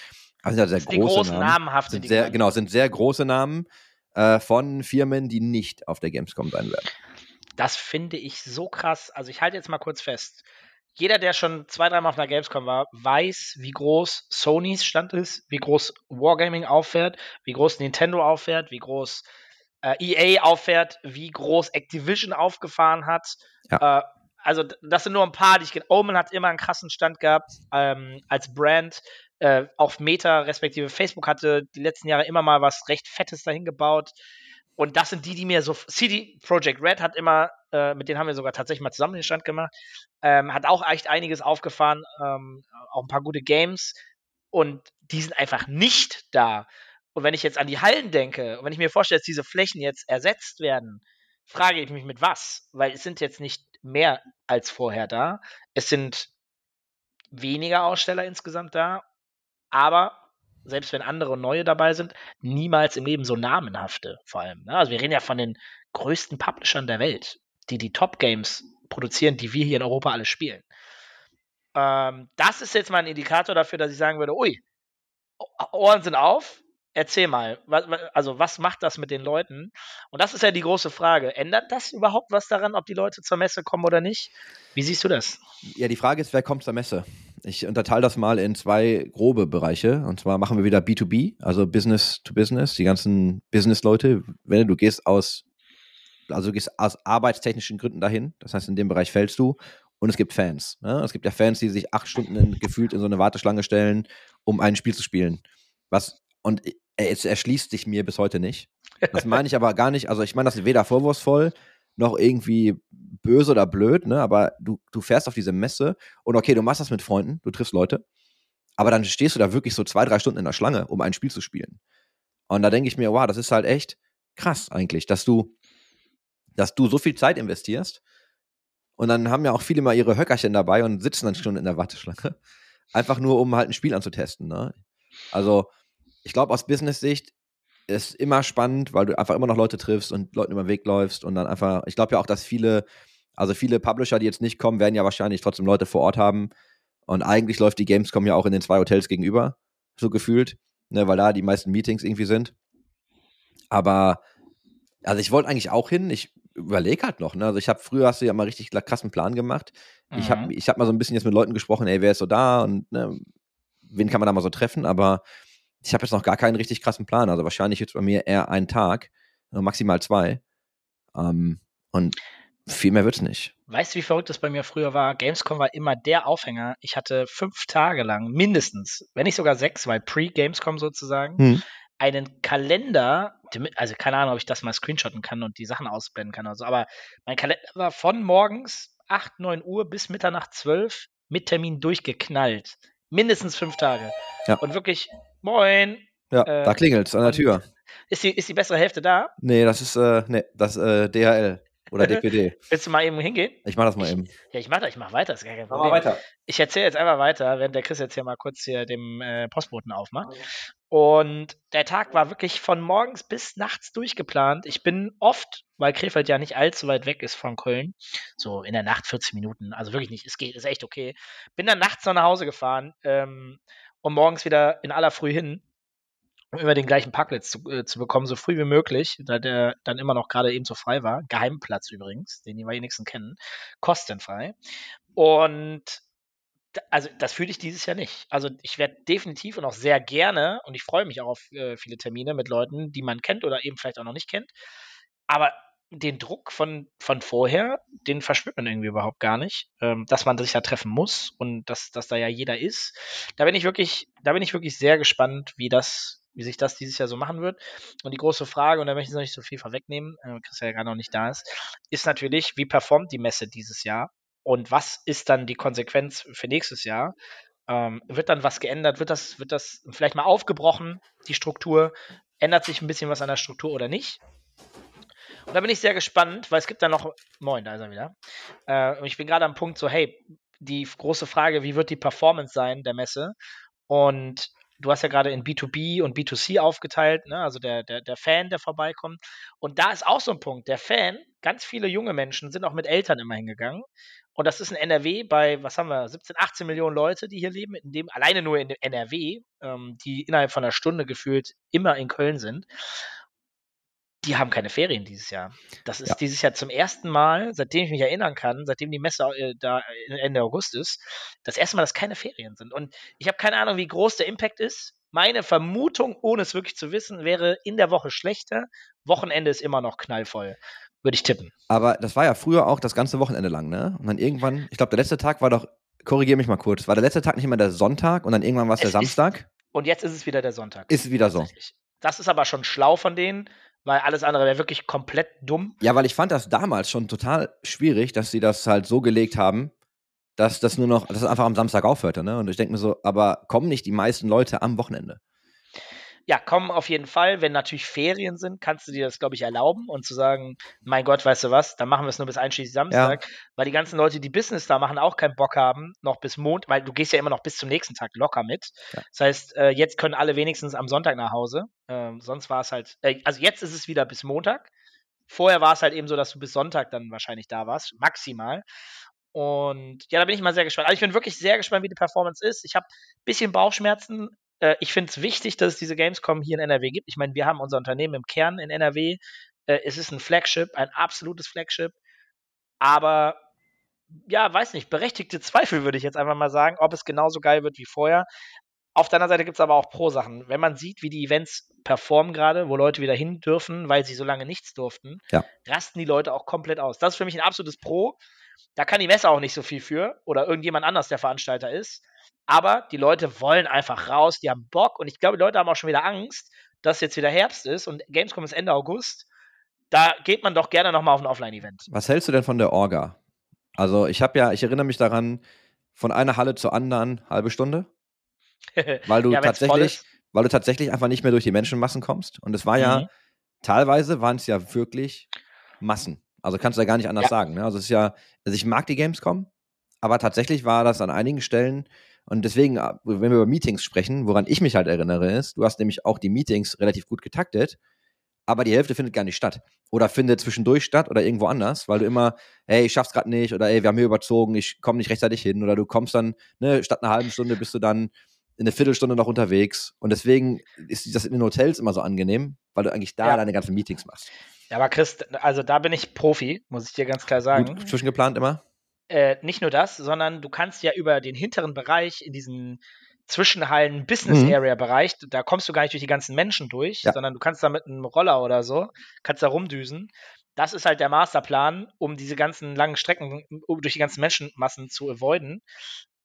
Aber es sind halt sehr sind die große großen Namen. Namenhaften. Sind sehr, genau, es sind sehr große Namen äh, von Firmen, die nicht auf der Gamescom sein werden. Das finde ich so krass. Also ich halte jetzt mal kurz fest. Jeder, der schon zwei, dreimal auf einer Gamescom war, weiß, wie groß Sonys Stand ist, wie groß Wargaming auffährt, wie groß Nintendo auffährt, wie groß äh, EA auffährt, wie groß Activision aufgefahren hat. Ja. Äh, also das sind nur ein paar, die ich kenne. Omen hat immer einen krassen Stand gehabt ähm, als Brand. Äh, auch Meta, respektive Facebook hatte die letzten Jahre immer mal was recht Fettes dahin gebaut. Und das sind die, die mir so. CD Projekt Red hat immer, äh, mit denen haben wir sogar tatsächlich mal zusammen den Stand gemacht, ähm, hat auch echt einiges aufgefahren, ähm, auch ein paar gute Games. Und die sind einfach nicht da. Und wenn ich jetzt an die Hallen denke, und wenn ich mir vorstelle, dass diese Flächen jetzt ersetzt werden, frage ich mich mit was? Weil es sind jetzt nicht mehr als vorher da. Es sind weniger Aussteller insgesamt da. Aber selbst wenn andere neue dabei sind, niemals im Leben so namenhafte vor allem. Ne? Also wir reden ja von den größten Publishern der Welt, die die Top-Games produzieren, die wir hier in Europa alle spielen. Ähm, das ist jetzt mal ein Indikator dafür, dass ich sagen würde, ui, Ohren sind auf, erzähl mal, also was macht das mit den Leuten? Und das ist ja die große Frage. Ändert das überhaupt was daran, ob die Leute zur Messe kommen oder nicht? Wie siehst du das? Ja, die Frage ist, wer kommt zur Messe? Ich unterteile das mal in zwei grobe Bereiche. Und zwar machen wir wieder B2B, also Business to Business, die ganzen Business-Leute. Wenn du gehst aus, also gehst aus arbeitstechnischen Gründen dahin, das heißt, in dem Bereich fällst du. Und es gibt Fans. Ne? Es gibt ja Fans, die sich acht Stunden in, gefühlt in so eine Warteschlange stellen, um ein Spiel zu spielen. Was, und es erschließt sich mir bis heute nicht. Das meine ich aber gar nicht. Also, ich meine das weder vorwurfsvoll noch irgendwie böse oder blöd, ne? Aber du, du fährst auf diese Messe und okay, du machst das mit Freunden, du triffst Leute, aber dann stehst du da wirklich so zwei, drei Stunden in der Schlange, um ein Spiel zu spielen. Und da denke ich mir, wow, das ist halt echt krass eigentlich, dass du, dass du so viel Zeit investierst und dann haben ja auch viele mal ihre Höckerchen dabei und sitzen dann schon in der Warteschlange. Einfach nur, um halt ein Spiel anzutesten, ne? Also, ich glaube, aus Business-Sicht ist immer spannend, weil du einfach immer noch Leute triffst und Leuten über den Weg läufst und dann einfach, ich glaube ja auch, dass viele, also viele Publisher, die jetzt nicht kommen, werden ja wahrscheinlich trotzdem Leute vor Ort haben. Und eigentlich läuft die Gamescom ja auch in den zwei Hotels gegenüber, so gefühlt, ne, weil da die meisten Meetings irgendwie sind. Aber, also ich wollte eigentlich auch hin, ich überlege halt noch, ne? Also ich habe früher hast du ja mal richtig krassen Plan gemacht. Ich habe Mhm. ich hab mal so ein bisschen jetzt mit Leuten gesprochen, ey, wer ist so da und ne, wen kann man da mal so treffen, aber ich habe jetzt noch gar keinen richtig krassen Plan. Also wahrscheinlich jetzt bei mir eher ein Tag, äh, maximal zwei. Ähm, und viel mehr wird's nicht. Weißt du, wie verrückt das bei mir früher war? Gamescom war immer der Aufhänger. Ich hatte fünf Tage lang, mindestens, wenn nicht sogar sechs, weil Pre-Gamescom sozusagen, Hm. einen Kalender, also keine Ahnung, ob ich das mal screenshotten kann und die Sachen ausblenden kann oder so, aber mein Kalender war von morgens 8, 9 Uhr bis Mitternacht 12 mit Termin durchgeknallt. Mindestens fünf Tage. Ja. Und wirklich, moin, Ja, Äh, da klingelt's an der Tür. ist die, ist die bessere Hälfte da? Nee, das ist, äh, nee, das äh, DHL oder DPD. Willst du mal eben hingehen? Ich mach das mal eben. Ja, ich mach das, ich mach weiter, ist gar kein Mach Problem. mal weiter. Ich erzähle jetzt einfach weiter, während der Chris jetzt hier mal kurz hier dem äh, Postboten aufmacht. Und der Tag war wirklich von morgens bis nachts durchgeplant. Ich bin oft, weil Krefeld ja nicht allzu weit weg ist von Köln, so in der Nacht 40 Minuten, also wirklich nicht, es geht, ist echt okay. Bin dann nachts noch nach Hause gefahren ähm, und morgens wieder in aller Früh hin, um immer den gleichen Parkplatz zu, äh, zu bekommen, so früh wie möglich, da der dann immer noch gerade eben so frei war. Geheimplatz übrigens, den die wenigsten kennen, kostenfrei. Und also das fühle ich dieses Jahr nicht. Also ich werde definitiv und auch sehr gerne, und ich freue mich auch auf äh, viele Termine mit Leuten, die man kennt oder eben vielleicht auch noch nicht kennt. Aber den Druck von, von vorher, den verspürt man irgendwie überhaupt gar nicht, ähm, dass man sich da treffen muss und dass, dass da ja jeder ist. Da bin ich wirklich, da bin ich wirklich sehr gespannt, wie das, wie sich das dieses Jahr so machen wird. Und die große Frage, und da möchte ich noch nicht so viel vorwegnehmen, äh, Christian ja gerade noch nicht da ist, ist natürlich, wie performt die Messe dieses Jahr? Und was ist dann die Konsequenz für nächstes Jahr? Ähm, wird dann was geändert? Wird das, wird das vielleicht mal aufgebrochen, die Struktur? Ändert sich ein bisschen was an der Struktur oder nicht? Und da bin ich sehr gespannt, weil es gibt dann noch, moin, da ist er wieder. Äh, ich bin gerade am Punkt so, hey, die große Frage, wie wird die Performance sein der Messe? Und du hast ja gerade in B2B und B2C aufgeteilt, ne? also der, der, der Fan, der vorbeikommt. Und da ist auch so ein Punkt, der Fan, ganz viele junge Menschen sind auch mit Eltern immer hingegangen. Und das ist in NRW bei, was haben wir, 17, 18 Millionen Leute, die hier leben, in dem, alleine nur in NRW, ähm, die innerhalb von einer Stunde gefühlt immer in Köln sind. Die haben keine Ferien dieses Jahr. Das ist Ja. dieses Jahr zum ersten Mal, seitdem ich mich erinnern kann, seitdem die Messe äh, da Ende August ist, das erste Mal, dass keine Ferien sind. Und ich habe keine Ahnung, wie groß der Impact ist. Meine Vermutung, ohne es wirklich zu wissen, wäre in der Woche schlechter. Wochenende ist immer noch knallvoll. Würde ich tippen. Aber das war ja früher auch das ganze Wochenende lang, ne? Und dann irgendwann, ich glaube, der letzte Tag war doch, korrigiere mich mal kurz, war der letzte Tag nicht immer der Sonntag und dann irgendwann war es der Es ist- Samstag? Und jetzt ist es wieder der Sonntag. Ist wieder so. Das ist aber schon schlau von denen, weil alles andere wäre wirklich komplett dumm. Ja, weil ich fand das damals schon total schwierig, dass sie das halt so gelegt haben, dass das nur noch, dass es einfach am Samstag aufhörte, ne? Und ich denke mir so, aber kommen nicht die meisten Leute am Wochenende? Ja, kommen auf jeden Fall. Wenn natürlich Ferien sind, kannst du dir das, glaube ich, erlauben und zu sagen, mein Gott, weißt du was, dann machen wir es nur bis einschließlich Samstag, weil die ganzen Leute, die Business da machen, auch keinen Bock haben, noch bis Montag, weil du gehst ja immer noch bis zum nächsten Tag locker mit. Ja. Das heißt, äh, jetzt können alle wenigstens am Sonntag nach Hause. Ähm, sonst war es halt, äh, also jetzt ist es wieder bis Montag. Vorher war es halt eben so, dass du bis Sonntag dann wahrscheinlich da warst, maximal. Und ja, da bin ich mal sehr gespannt. Also ich bin wirklich sehr gespannt, wie die Performance ist. Ich habe ein bisschen Bauchschmerzen. Äh, ich finde es wichtig, dass es diese Gamescom hier in NRW gibt. Ich meine, wir haben unser Unternehmen im Kern in NRW. Äh, es ist ein Flagship, ein absolutes Flagship. Aber ja, weiß nicht, berechtigte Zweifel würde ich jetzt einfach mal sagen, ob es genauso geil wird wie vorher. Auf der anderen Seite gibt es aber auch Pro-Sachen. Wenn man sieht, wie die Events performen gerade, wo Leute wieder hin dürfen, weil sie so lange nichts durften, Ja. rasten die Leute auch komplett aus. Das ist für mich ein absolutes Pro. Da kann die Messe auch nicht so viel für oder irgendjemand anders der Veranstalter ist. Aber die Leute wollen einfach raus, die haben Bock und ich glaube, die Leute haben auch schon wieder Angst, dass jetzt wieder Herbst ist und Gamescom ist Ende August. Da geht man doch gerne nochmal auf ein Offline-Event. Was hältst du denn von der Orga? Also ich habe ja, ich erinnere mich daran, von einer Halle zur anderen halbe Stunde, weil du Ja, tatsächlich, weil du tatsächlich einfach nicht mehr durch die Menschenmassen kommst. Und es war ja, Mhm. teilweise waren es ja wirklich Massen. Also kannst du da gar nicht anders Ja. sagen. Ne? Also es ist ja, also ich mag die Gamescom, aber tatsächlich war das an einigen Stellen und deswegen, äh, wenn wir über Meetings sprechen, woran ich mich halt erinnere, ist, du hast nämlich auch die Meetings relativ gut getaktet, aber die Hälfte findet gar nicht statt. Oder findet zwischendurch statt oder irgendwo anders, weil du immer, hey, ich schaff's gerade nicht oder ey, wir haben hier überzogen, ich komme nicht rechtzeitig hin oder du kommst dann, ne, statt einer halben Stunde bist du dann in eine Viertelstunde noch unterwegs. Und deswegen ist das in den Hotels immer so angenehm, weil du eigentlich da Ja. deine ganzen Meetings machst. Ja, aber Chris, also da bin ich Profi, muss ich dir ganz klar sagen. Gut zwischengeplant immer? Äh, nicht nur das, sondern du kannst ja über den hinteren Bereich in diesen Zwischenhallen Business Mhm. Area Bereich, da kommst du gar nicht durch die ganzen Menschen durch, Ja. sondern du kannst da mit einem Roller oder so, kannst da rumdüsen. Das ist halt der Masterplan, um diese ganzen langen Strecken um durch die ganzen Menschenmassen zu avoiden.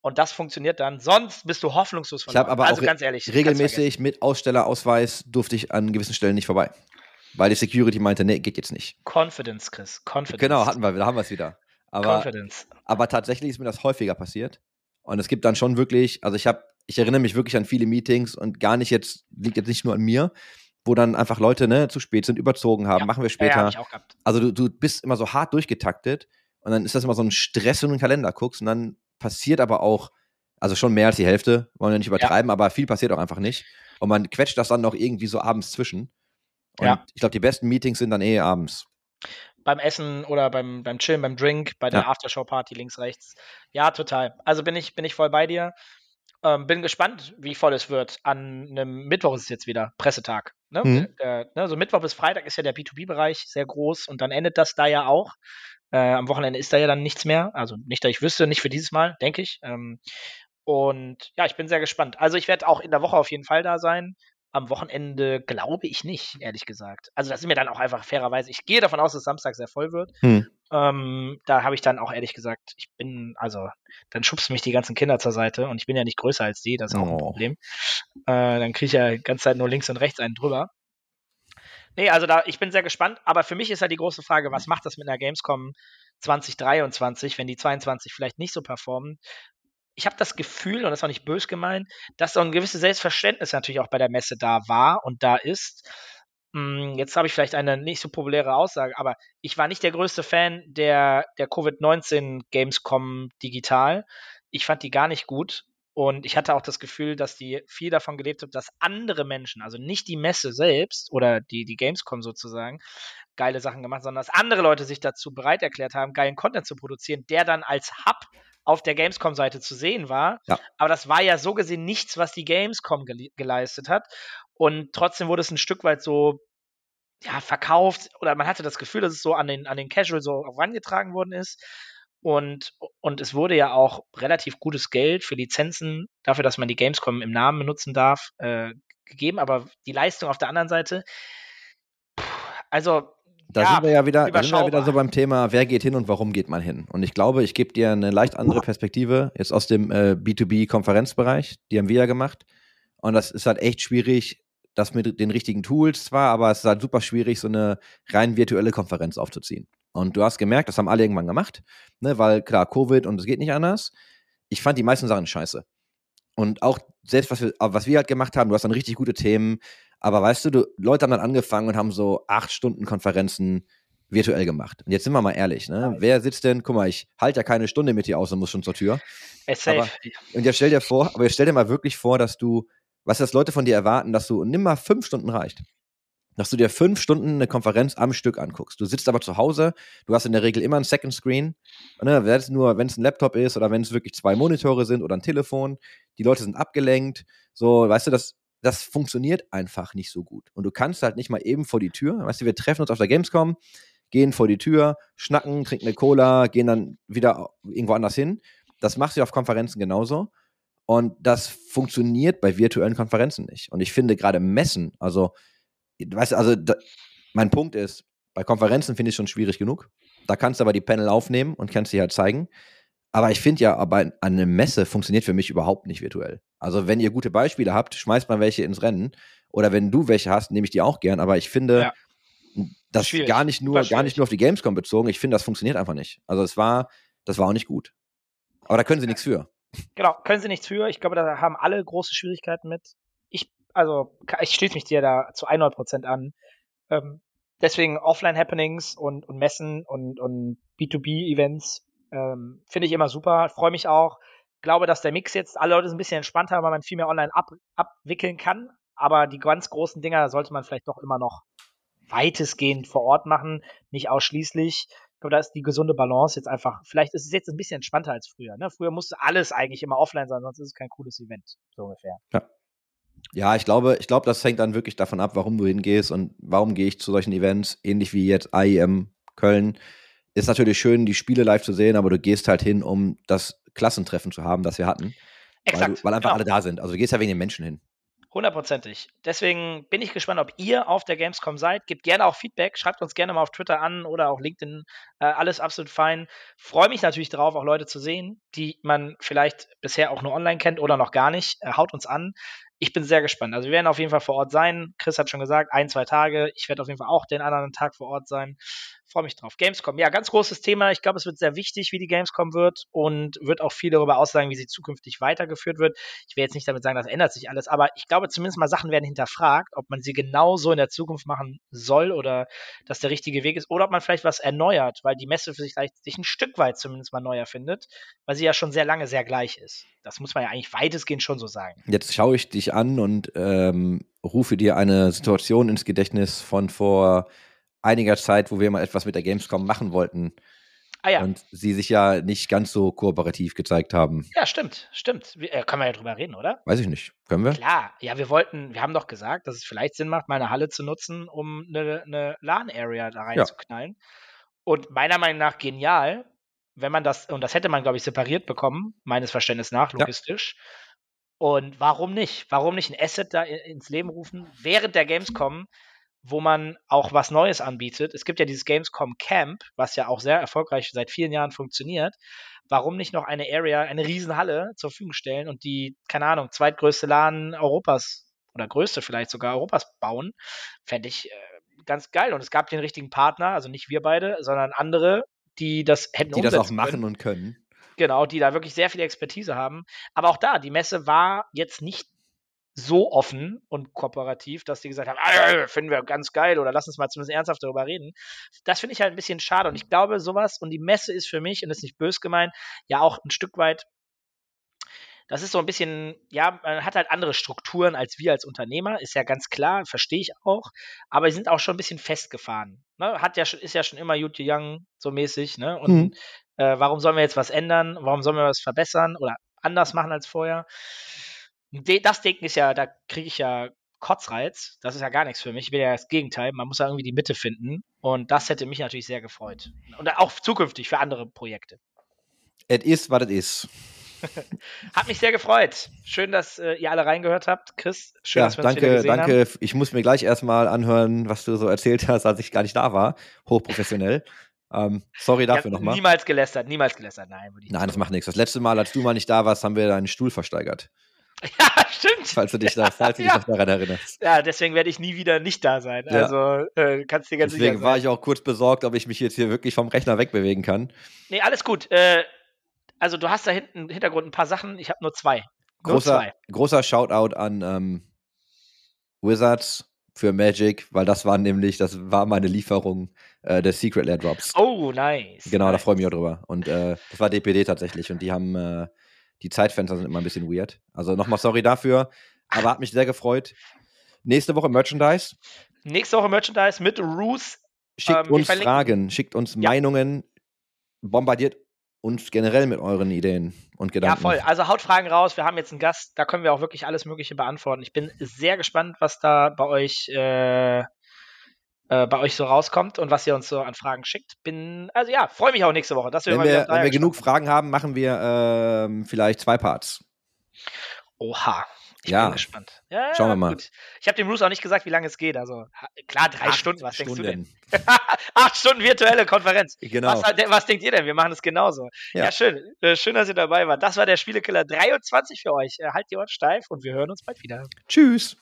Und das funktioniert dann. Sonst bist du hoffnungslos Ich habe verloren. aber also auch ganz ehrlich, regelmäßig mit Ausstellerausweis durfte ich an gewissen Stellen nicht vorbei. Weil die Security meinte, nee, geht jetzt nicht. Confidence, Chris. Confidence. Genau, hatten wir, da haben wir es wieder. Aber, Confidence. aber tatsächlich ist mir das häufiger passiert. Und es gibt dann schon wirklich, also ich habe, ich erinnere mich wirklich an viele Meetings und gar nicht jetzt, liegt jetzt nicht nur an mir, wo dann einfach Leute ne, zu spät sind, überzogen haben, Ja. machen wir Ja, später. ja, hab ich auch gehabt. also du, du bist immer so hart durchgetaktet und dann ist das immer so ein Stress, wenn du in den Kalender guckst und dann passiert aber auch, also schon mehr als die Hälfte, wollen wir nicht übertreiben, aber viel passiert auch einfach nicht. Und man quetscht das dann noch irgendwie so abends zwischen. Und Ja. ich glaube, die besten Meetings sind dann eh abends. Beim Essen oder beim, beim Chillen, beim Drink, bei der Ja. Aftershow-Party links, rechts. Ja, total. Also bin ich, bin ich voll bei dir. Ähm, bin gespannt, wie voll es wird. An einem Mittwoch ist es jetzt wieder Pressetag. Ne? Mhm. Der, ne? So Mittwoch bis Freitag ist ja der B2B-Bereich sehr groß und dann endet das da ja auch. Äh, am Wochenende ist da ja dann nichts mehr. Also nicht, dass ich wüsste, nicht für dieses Mal, denke ich. Ähm, und ja, ich bin sehr gespannt. Also ich werde auch in der Woche auf jeden Fall da sein. Am Wochenende glaube ich nicht, ehrlich gesagt. Also das ist mir dann auch einfach fairerweise. Ich gehe davon aus, dass Samstag sehr voll wird. Hm. Ähm, da habe ich dann auch ehrlich gesagt, ich bin, also dann schubst mich die ganzen Kinder zur Seite und ich bin ja nicht größer als die, das ist auch ein Oh. Problem. Äh, dann kriege ich ja die ganze Zeit nur links und rechts einen drüber. Nee, also da, ich bin sehr gespannt, aber für mich ist halt die große Frage, was macht das mit einer Gamescom 2023, wenn die 22 vielleicht nicht so performen? Ich habe das Gefühl, und das ist auch nicht bös gemeint, dass so ein gewisses Selbstverständnis natürlich auch bei der Messe da war und da ist. Hm, Jetzt habe ich vielleicht eine nicht so populäre Aussage, aber ich war nicht der größte Fan der, der Covid-19 Gamescom digital. Ich fand die gar nicht gut. Und ich hatte auch das Gefühl, dass die viel davon gelebt hat, dass andere Menschen, also nicht die Messe selbst oder die, die Gamescom sozusagen, geile Sachen gemacht, sondern dass andere Leute sich dazu bereit erklärt haben, geilen Content zu produzieren, der dann als Hub auf der Gamescom-Seite zu sehen war. Ja. Aber das war ja so gesehen nichts, was die Gamescom gele geleistet hat. Und trotzdem wurde es ein Stück weit so ja, verkauft oder man hatte das Gefühl, dass es so an den, an den Casual so rangetragen worden ist. Und, und es wurde ja auch relativ gutes Geld für Lizenzen dafür, dass man die Gamescom im Namen benutzen darf, äh, gegeben. Aber die Leistung auf der anderen Seite, also Da Ja, sind wir ja wieder, da sind wir ja wieder so beim Thema, wer geht hin und warum geht man hin. Und ich glaube, ich gebe dir eine leicht andere Perspektive jetzt aus dem äh, B2B-Konferenzbereich. Die haben wir ja gemacht. Und das ist halt echt schwierig, das mit den richtigen Tools zwar, aber es ist halt super schwierig, so eine rein virtuelle Konferenz aufzuziehen. Und du hast gemerkt, das haben alle irgendwann gemacht, ne, weil klar, Covid und es geht nicht anders. Ich fand die meisten Sachen scheiße. Und auch selbst, was wir, was wir halt gemacht haben, du hast dann richtig gute Themen, aber weißt du, du, Leute haben dann angefangen und haben so acht Stunden Konferenzen virtuell gemacht. Und jetzt sind wir mal ehrlich, ne? Wer sitzt denn, guck mal, ich halte ja keine Stunde mit dir aus und muss schon zur Tür. äh, safe. Aber- Und jetzt stell dir vor, aber jetzt stell dir mal wirklich vor, dass du, was das Leute von dir erwarten, dass du, nimm mal fünf Stunden reicht. Dass du dir fünf Stunden eine Konferenz am Stück anguckst. Du sitzt aber zu Hause, du hast in der Regel immer ein Second Screen. Ne, wenn es nur, wenn es ein Laptop ist oder wenn es wirklich zwei Monitore sind oder ein Telefon, die Leute sind abgelenkt. So, weißt du, das, das funktioniert einfach nicht so gut. Und du kannst halt nicht mal eben vor die Tür. Weißt du, wir treffen uns auf der Gamescom, gehen vor die Tür, schnacken, trinken eine Cola, gehen dann wieder irgendwo anders hin. Das machst du auf Konferenzen genauso. Und das funktioniert bei virtuellen Konferenzen nicht. Und ich finde gerade Messen, also, weißt du, also da, mein Punkt ist, bei Konferenzen finde ich schon schwierig genug. Da kannst du aber die Panel aufnehmen und kannst sie halt zeigen. Aber ich finde ja, aber an einer Messe funktioniert für mich überhaupt nicht virtuell. Also, wenn ihr gute Beispiele habt, schmeißt mal welche ins Rennen. Oder wenn du welche hast, nehme ich die auch gern. Aber ich finde, Ja. das Schwierig. gar nicht nur, gar nicht nur auf die Gamescom bezogen. Ich finde, das funktioniert einfach nicht. Also, es war, das war auch nicht gut. Aber da können sie nichts für. Genau, können sie nichts für. Ich glaube, da haben alle große Schwierigkeiten mit. Ich, also, ich schließe mich dir da zu 100% an. Ähm, deswegen Offline-Happenings und, und Messen und, und B2B-Events ähm, finde ich immer super. Freue mich auch. Glaube, dass der Mix jetzt alle Leute ein bisschen entspannter, weil man viel mehr online ab, abwickeln kann. Aber die ganz großen Dinger sollte man vielleicht doch immer noch weitestgehend vor Ort machen, nicht ausschließlich. Ich glaube, da ist die gesunde Balance jetzt einfach, vielleicht ist es jetzt ein bisschen entspannter als früher. Ne? Früher musste alles eigentlich immer offline sein, sonst ist es kein cooles Event, so ungefähr. Ja, ich glaube, ich glaube, das hängt dann wirklich davon ab, warum du hingehst und warum gehe ich zu solchen Events, ähnlich wie jetzt IEM Köln. Ist natürlich schön, die Spiele live zu sehen, aber du gehst halt hin, um das Klassentreffen zu haben, das wir hatten. Weil, Exakt. du, weil einfach genau. alle da sind. Also du gehst ja wegen den Menschen hin. Hundertprozentig. Deswegen bin ich gespannt, ob ihr auf der Gamescom seid. Gebt gerne auch Feedback, schreibt uns gerne mal auf Twitter an oder auch LinkedIn. Äh, alles absolut fein. Freue mich natürlich darauf, auch Leute zu sehen, die man vielleicht bisher auch nur online kennt oder noch gar nicht. Äh, haut uns an. Ich bin sehr gespannt. Also wir werden auf jeden Fall vor Ort sein. Chris hat schon gesagt, ein, zwei Tage. Ich werde auf jeden Fall auch den anderen Tag vor Ort sein. Freue mich drauf. Gamescom, ja, ganz großes Thema. Ich glaube, es wird sehr wichtig, wie die Gamescom wird und wird auch viel darüber aussagen, wie sie zukünftig weitergeführt wird. Ich will jetzt nicht damit sagen, das ändert sich alles, aber ich glaube zumindest mal Sachen werden hinterfragt, ob man sie genauso in der Zukunft machen soll oder dass der richtige Weg ist oder ob man vielleicht was erneuert, weil die Messe für sich vielleicht sich ein Stück weit zumindest mal neu erfindet, weil sie ja schon sehr lange sehr gleich ist. Das muss man ja eigentlich weitestgehend schon so sagen. Jetzt schaue ich dich an und ähm, rufe dir eine Situation ins Gedächtnis von vor einiger Zeit, wo wir mal etwas mit der Gamescom machen wollten Ah ja, und sie sich ja nicht ganz so kooperativ gezeigt haben. ja, stimmt, stimmt. Wir, äh, können wir ja drüber reden, oder? Weiß ich nicht. Können wir? Klar, ja, wir wollten, wir haben doch gesagt, dass es vielleicht Sinn macht, mal eine Halle zu nutzen, um eine, eine LAN-Area da Ja. reinzuknallen. Und meiner Meinung nach genial, wenn man das, und das hätte man, glaube ich, separiert bekommen, meines Verständnisses nach, logistisch. Und warum nicht? Warum nicht ein Asset da ins Leben rufen während der Gamescom, wo man auch was Neues anbietet? Es gibt ja dieses Gamescom Camp, was ja auch sehr erfolgreich seit vielen Jahren funktioniert. Warum nicht noch eine Area, eine Riesenhalle zur Verfügung stellen und die, keine Ahnung, zweitgrößte Laden Europas oder größte vielleicht sogar Europas bauen? Fände ich äh, ganz geil. Und es gab den richtigen Partner, also nicht wir beide, sondern andere, die das hätten Die das auch machen können. und können. Genau, die da wirklich sehr viel Expertise haben. Aber auch da, die Messe war jetzt nicht so offen und kooperativ, dass die gesagt haben, "Ah, finden wir ganz geil oder lass uns mal zumindest ernsthaft darüber reden. Das finde ich halt ein bisschen schade und ich glaube, sowas und die Messe ist für mich, und das ist nicht bös gemeint, ja auch ein Stück weit, das ist so ein bisschen, ja, man hat halt andere Strukturen als wir als Unternehmer, ist ja ganz klar, verstehe ich auch, aber die sind auch schon ein bisschen festgefahren. Ne? Hat ja, schon- ist ja schon immer Yuji Young so mäßig, ne? Und Mhm. äh, warum sollen wir jetzt was ändern? Warum sollen wir was verbessern oder anders machen als vorher? Das Denken ist ja, da kriege ich ja Kotzreiz. Das ist ja gar nichts für mich. Ich will ja das Gegenteil. Man muss ja irgendwie die Mitte finden. Und das hätte mich natürlich sehr gefreut. Und auch zukünftig für andere Projekte. Es ist, was es ist. Hat mich sehr gefreut. Schön, dass äh, ihr alle reingehört habt. Chris, schön, Ja, dass wir uns wieder danke, gesehen danke. haben. Ich muss mir gleich erstmal anhören, was du so erzählt hast, als ich gar nicht da war. Hochprofessionell. ähm, sorry dafür nochmal. Niemals gelästert, niemals gelästert. Nein, Nein, das macht nichts. Das letzte Mal, als du mal nicht da warst, haben wir deinen Stuhl versteigert. Ja, stimmt. Falls du dich, da, falls du dich Ja. noch daran erinnerst. Ja, deswegen werde ich nie wieder nicht da sein. Ja. Also äh, kannst dir ganz Deswegen sicher war sein. ich auch kurz besorgt, ob ich mich jetzt hier wirklich vom Rechner wegbewegen kann. Nee, alles gut. Äh, also du hast da hinten im Hintergrund ein paar Sachen. Ich habe nur zwei. Nur Großer, zwei. großer Shoutout an ähm, Wizards für Magic, weil das war nämlich, das war meine Lieferung äh, der Secret Lair Drops. Oh, nice. Genau, da nice. freue ich mich auch drüber. Und äh, das war DPD tatsächlich. Und die haben, äh, die Zeitfenster sind immer ein bisschen weird. Also nochmal sorry dafür, aber hat mich sehr gefreut. Nächste Woche Merchandise. Nächste Woche Merchandise mit Roos. Schickt Ähm, uns Fragen, schickt uns Ja. Meinungen, bombardiert uns generell mit euren Ideen und Ja, Gedanken. voll. Also haut Fragen raus. Wir haben jetzt einen Gast. Da können wir auch wirklich alles Mögliche beantworten. Ich bin sehr gespannt, was da bei euch, äh, äh, bei euch so rauskommt und was ihr uns so an Fragen schickt. Bin, also ja, freue mich auch nächste Woche. Dass wir Wenn wir, wenn wir genug Fragen haben, machen wir ähm, vielleicht zwei Parts. Oha. Ich Ja. bin gespannt. Ja, Schauen wir mal. Gut. Ich habe dem Bruce auch nicht gesagt, wie lange es geht. Also klar, drei Acht Stunden. Was denkst du denn? Stunden. Acht Stunden virtuelle Konferenz. Genau. Was, was denkt ihr denn? Wir machen es genauso. Ja, Ja. schön. Äh, schön, dass ihr dabei wart. Das war der Spielekiller 23 für euch. Äh, halt die Ohren steif und wir hören uns bald wieder. Tschüss.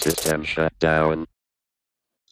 System shut down.